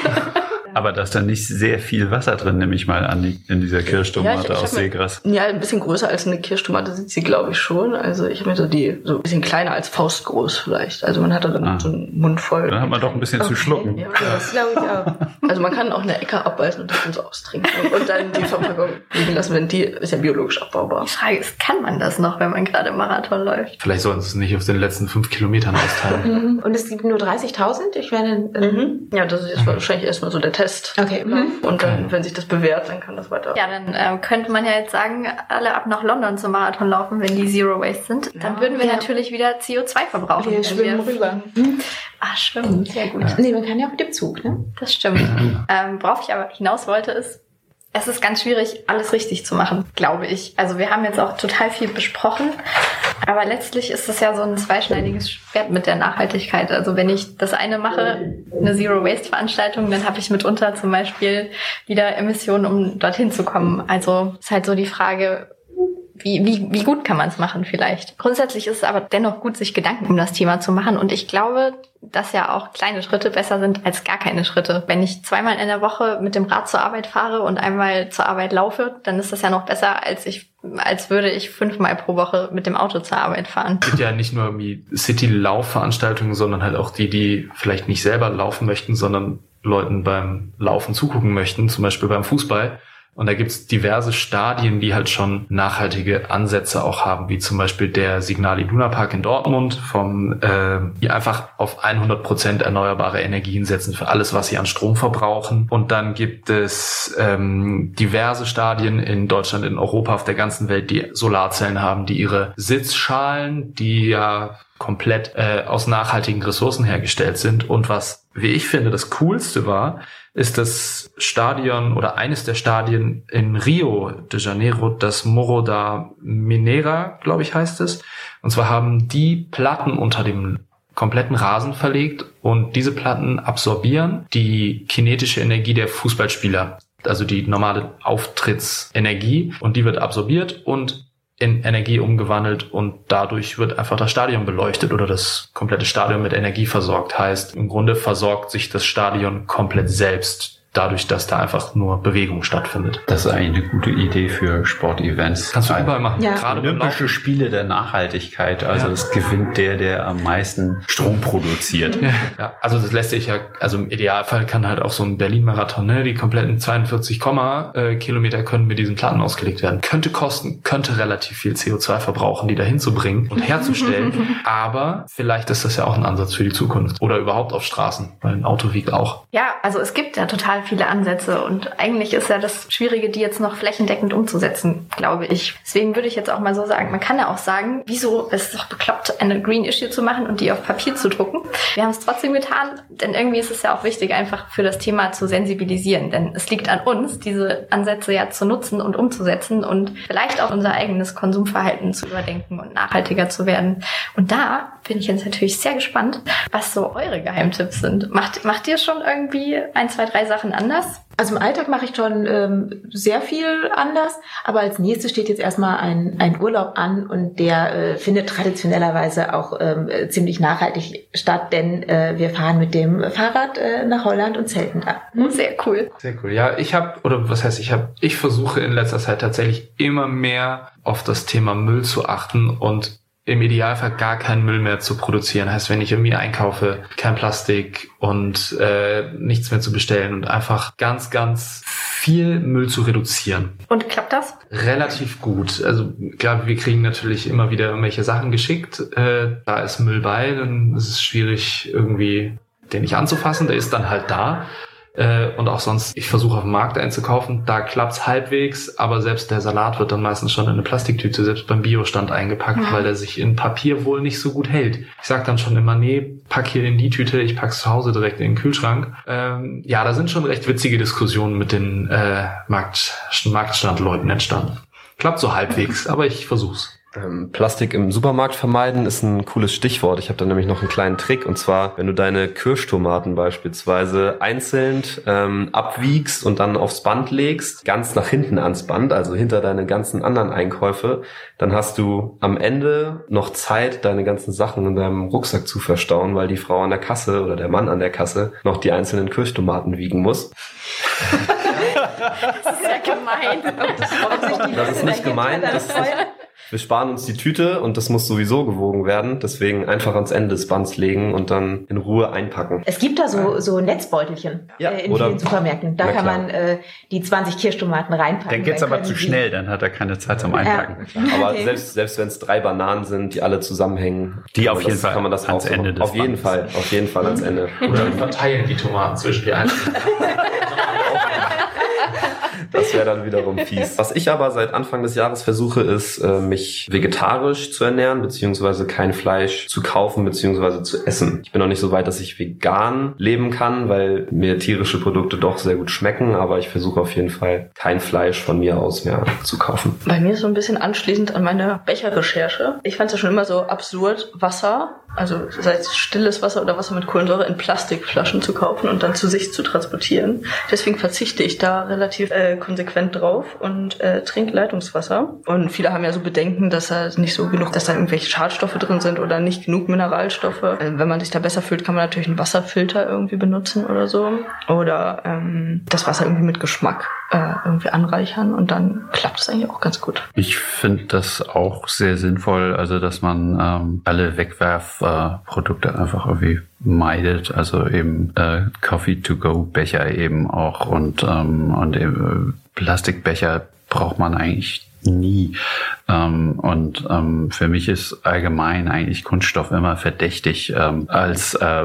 Aber da ist dann nicht sehr viel Wasser drin, nehme ich mal an, in dieser Kirschtomate Ja, ich- ich aus mir- Seegras. Ja, ein bisschen größer als eine Kirschtomate sind sie, glaube ich, schon. Also ich habe mir so die, so ein bisschen kleiner als Faustgroß vielleicht. Also man hat da dann Ah. so einen Mund voll. Dann hat man doch ein bisschen zu Okay. schlucken. Ja, Das glaube ich auch. also man kann auch eine Ecke abbeißen und das dann so austrinken. Und dann die Verpackung liegen lassen, wenn die ist ja biologisch abbaubar. Die Frage ist, kann man das noch, wenn man gerade Marathon läuft? Vielleicht sollten sie es nicht auf den letzten fünf Kilometern austeilen. Mhm. Und es gibt nur 30.000. Ich werde. Ähm, Mhm. Ja, das ist jetzt wahrscheinlich erstmal so der Test. Okay. Mhm. Und dann, wenn sich das bewährt, dann kann das weiter. Ja, dann ähm, könnte man ja jetzt sagen, alle ab nach London zum Marathon laufen, wenn die Zero Waste sind. Dann Ja. würden wir Ja. natürlich wieder CO2 verbrauchen. Wir schwimmen rüber. Ah, schwimmen, sehr gut. Nee, man kann ja auch mit dem Zug, ne? Das stimmt. ähm, worauf ich aber hinaus wollte, ist, es ist ganz schwierig, alles richtig zu machen, glaube ich. Also wir haben jetzt auch total viel besprochen, aber letztlich ist es ja so ein zweischneidiges Schwert mit der Nachhaltigkeit. Also wenn ich das eine mache, eine Zero-Waste-Veranstaltung, dann habe ich mitunter zum Beispiel wieder Emissionen, um dorthin zu kommen. Also ist halt so die Frage, wie, wie, wie gut kann man es machen vielleicht? Grundsätzlich ist es aber dennoch gut, sich Gedanken um das Thema zu machen. Und ich glaube, dass ja auch kleine Schritte besser sind als gar keine Schritte. Wenn ich zweimal in der Woche mit dem Rad zur Arbeit fahre und einmal zur Arbeit laufe, dann ist das ja noch besser, als ich, als würde ich fünfmal pro Woche mit dem Auto zur Arbeit fahren. Es gibt ja nicht nur irgendwie City-Laufveranstaltungen, sondern halt auch die, die vielleicht nicht selber laufen möchten, sondern Leuten beim Laufen zugucken möchten, zum Beispiel beim Fußball. Und da gibt's diverse Stadien, die halt schon nachhaltige Ansätze auch haben, wie zum Beispiel der Signal Iduna Park in Dortmund, vom, äh, die einfach auf 100 Prozent erneuerbare Energien setzen für alles, was sie an Strom verbrauchen. Und dann gibt es ähm, diverse Stadien in Deutschland, in Europa, auf der ganzen Welt, die Solarzellen haben, die ihre Sitzschalen, die ja komplett äh, aus nachhaltigen Ressourcen hergestellt sind. Und was, wie ich finde, das Coolste war, ist das Stadion oder eines der Stadien in Rio de Janeiro, das Morro da Mineira, glaube ich, heißt es. Und zwar haben die Platten unter dem kompletten Rasen verlegt und diese Platten absorbieren die kinetische Energie der Fußballspieler, also die normale Auftrittsenergie und die wird absorbiert und in Energie umgewandelt und dadurch wird einfach das Stadion beleuchtet oder das komplette Stadion mit Energie versorgt. Heißt, im Grunde versorgt sich das Stadion komplett selbst dadurch, dass da einfach nur Bewegung stattfindet. Das ist eigentlich eine gute Idee für Sportevents. Kannst du überall machen. Ja. Gerade Olympische. Spiele der Nachhaltigkeit. Also Ja. es gewinnt der, der am meisten Strom produziert. Ja, also das lässt sich ja, also im Idealfall kann halt auch so ein Berlin-Marathon, ne, die kompletten 42, Komma, äh, Kilometer können mit diesen Platten ausgelegt werden. Könnte kosten, könnte relativ viel CO2 verbrauchen, die da hinzubringen und herzustellen. Aber vielleicht ist das ja auch ein Ansatz für die Zukunft. Oder überhaupt auf Straßen, weil ein Auto wiegt auch. Ja, also es gibt ja total viele Ansätze und eigentlich ist ja das Schwierige, die jetzt noch flächendeckend umzusetzen, glaube ich. Deswegen würde ich jetzt auch mal so sagen, man kann ja auch sagen, wieso es ist doch bekloppt, eine Green Issue zu machen und die auf Papier zu drucken. Wir haben es trotzdem getan, denn irgendwie ist es ja auch wichtig, einfach für das Thema zu sensibilisieren, denn es liegt an uns, diese Ansätze ja zu nutzen und umzusetzen und vielleicht auch unser eigenes Konsumverhalten zu überdenken und nachhaltiger zu werden. Und da bin ich jetzt natürlich sehr gespannt, was so eure Geheimtipps sind. Macht, macht ihr schon irgendwie ein, zwei, drei Sachen anders? Also im Alltag mache ich schon ähm, sehr viel anders, aber als nächstes steht jetzt erstmal ein, ein Urlaub an und der äh, findet traditionellerweise auch ähm, äh, ziemlich nachhaltig statt, denn äh, wir fahren mit dem Fahrrad äh, nach Holland und zelten da. Sehr cool. Sehr cool. Ja, ich habe, oder was heißt ich habe, ich versuche in letzter Zeit tatsächlich immer mehr auf das Thema Müll zu achten und im Idealfall gar keinen Müll mehr zu produzieren. Heißt, wenn ich irgendwie einkaufe, kein Plastik und äh, nichts mehr zu bestellen und einfach ganz, ganz viel Müll zu reduzieren. Und klappt das? Relativ gut. Also klar, wir kriegen natürlich immer wieder irgendwelche Sachen geschickt. Äh, da ist Müll bei, dann ist es schwierig irgendwie den nicht anzufassen. Der ist dann halt da. Äh, und auch sonst, ich versuche auf dem Markt einzukaufen, da klappt's halbwegs, aber selbst der Salat wird dann meistens schon in eine Plastiktüte, selbst beim Biostand eingepackt, Mhm. weil der sich in Papier wohl nicht so gut hält. Ich sag dann schon immer, nee, pack hier in die Tüte, ich pack's zu Hause direkt in den Kühlschrank. Ähm, ja, da sind schon recht witzige Diskussionen mit den äh, Markt, Marktstandleuten entstanden. Klappt so halbwegs, aber ich versuch's. Ähm, Plastik im Supermarkt vermeiden ist ein cooles Stichwort. Ich habe da nämlich noch einen kleinen Trick. Und zwar, wenn du deine Kirschtomaten beispielsweise einzeln ähm, abwiegst und dann aufs Band legst, ganz nach hinten ans Band, also hinter deine ganzen anderen Einkäufe, dann hast du am Ende noch Zeit, deine ganzen Sachen in deinem Rucksack zu verstauen, weil die Frau an der Kasse oder der Mann an der Kasse noch die einzelnen Kirschtomaten wiegen muss. Das ist ja gemein. Das ist nicht gemeint. Das ist, wir sparen uns die Tüte und das muss sowieso gewogen werden. Deswegen einfach ans Ende des Bands legen und dann in Ruhe einpacken. Es gibt da so, so Netzbeutelchen Ja, äh, in oder- vielen Supermärkten. Da kann klar. man äh, die 20 Kirschtomaten reinpacken. Dann geht's Dann aber zu schnell, dann hat er keine Zeit zum Einpacken. Aber Okay. selbst, selbst wenn es drei Bananen sind, die alle zusammenhängen, Die kann auf man jeden das, Fall kann man das ans auch so Ende des Auf jeden Bandes. Fall, auf jeden Fall ans Ende. Oder wir verteilen die Tomaten zwischen die einzelnen. Das wäre dann wiederum fies. Was ich aber seit Anfang des Jahres versuche, ist, äh, mich vegetarisch zu ernähren, beziehungsweise kein Fleisch zu kaufen, beziehungsweise zu essen. Ich bin noch nicht so weit, dass ich vegan leben kann, weil mir tierische Produkte doch sehr gut schmecken, aber ich versuche auf jeden Fall kein Fleisch von mir aus mehr zu kaufen. Bei mir so ein bisschen anschließend an meine Becherrecherche. Ich fand es ja schon immer so absurd, Wasser, also sei es stilles Wasser oder Wasser mit Kohlensäure, in Plastikflaschen zu kaufen und dann zu sich zu transportieren. Deswegen verzichte ich da relativ äh, konsequent drauf und äh, trinke Leitungswasser. Und viele haben ja so Bedenken, dass da nicht so genug, dass da irgendwelche Schadstoffe drin sind oder nicht genug Mineralstoffe. Äh, wenn man sich da besser fühlt, kann man natürlich einen Wasserfilter irgendwie benutzen oder so. Oder ähm, das Wasser irgendwie mit Geschmack äh, irgendwie anreichern und dann klappt es eigentlich auch ganz gut. Ich finde das auch sehr sinnvoll, also dass man ähm, alle Wegwerfprodukte einfach irgendwie meidet, also eben äh, Coffee-to-go-Becher eben auch und ähm, und eben, äh, Plastikbecher braucht man eigentlich nie. Ähm, und ähm, für mich ist allgemein eigentlich Kunststoff immer verdächtig ähm, als äh,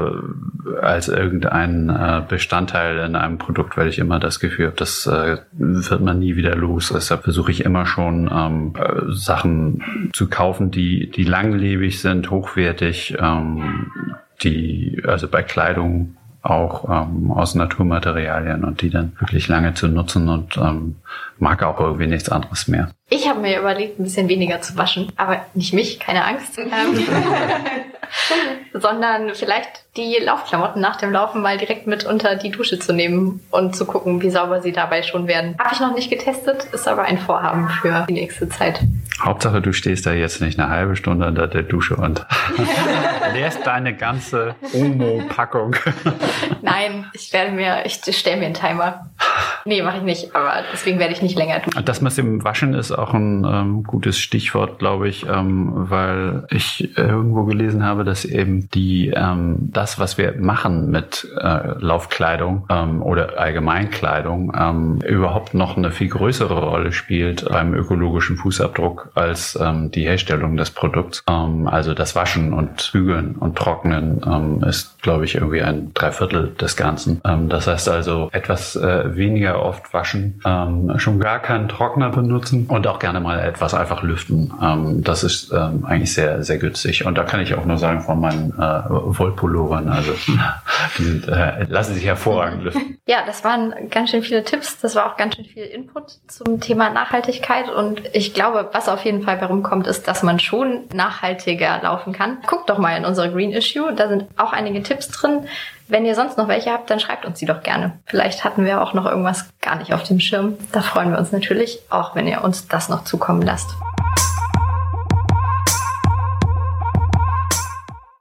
als irgendein äh, Bestandteil in einem Produkt, weil ich immer das Gefühl habe, das äh, wird man nie wieder los. Deshalb versuche ich immer schon ähm, äh, Sachen zu kaufen, die die langlebig sind, hochwertig, ähm, die also bei Kleidung auch ähm, aus Naturmaterialien und die dann wirklich lange zu nutzen und ähm, mag auch irgendwie nichts anderes mehr. Ich habe mir überlegt, ein bisschen weniger zu waschen, aber nicht mich, keine Angst, ähm, sondern vielleicht die Laufklamotten nach dem Laufen mal direkt mit unter die Dusche zu nehmen und zu gucken, wie sauber sie dabei schon werden. Habe ich noch nicht getestet, ist aber ein Vorhaben für die nächste Zeit. Hauptsache, du stehst da jetzt nicht eine halbe Stunde unter der Dusche und leerst deine ganze Omo-Packung. Nein, ich werde mir, ich stelle mir einen Timer. Nee, mache ich nicht, aber deswegen werde ich nicht länger duschen. Das mit dem Waschen ist auch ein ähm, gutes Stichwort, glaube ich, ähm, weil ich irgendwo gelesen habe, dass eben die ähm, das, was wir machen mit äh, Laufkleidung ähm, oder Allgemeinkleidung, ähm, überhaupt noch eine viel größere Rolle spielt beim ökologischen Fußabdruck als ähm, die Herstellung des Produkts. Ähm, also das Waschen und Bügeln und Trocknen ähm, ist, glaube ich, irgendwie ein Dreiviertel des Ganzen. Ähm, das heißt also etwas äh, weniger oft waschen, ähm, schon gar keinen Trockner benutzen und auch gerne mal etwas einfach lüften. Ähm, das ist ähm, eigentlich sehr, sehr günstig. Und da kann ich auch nur sagen, von meinen äh, Wollpullovern, also die sind, äh, lassen sich hervorragend lüften. Ja, das waren ganz schön viele Tipps. Das war auch ganz schön viel Input zum Thema Nachhaltigkeit. Und ich glaube, was auf jeden Fall herumkommt, ist, dass man schon nachhaltiger laufen kann. Guckt doch mal in unsere Green Issue. Da sind auch einige Tipps drin. Wenn ihr sonst noch welche habt, dann schreibt uns die doch gerne. Vielleicht hatten wir auch noch irgendwas gar nicht auf dem Schirm. Da freuen wir uns natürlich, auch wenn ihr uns das noch zukommen lasst.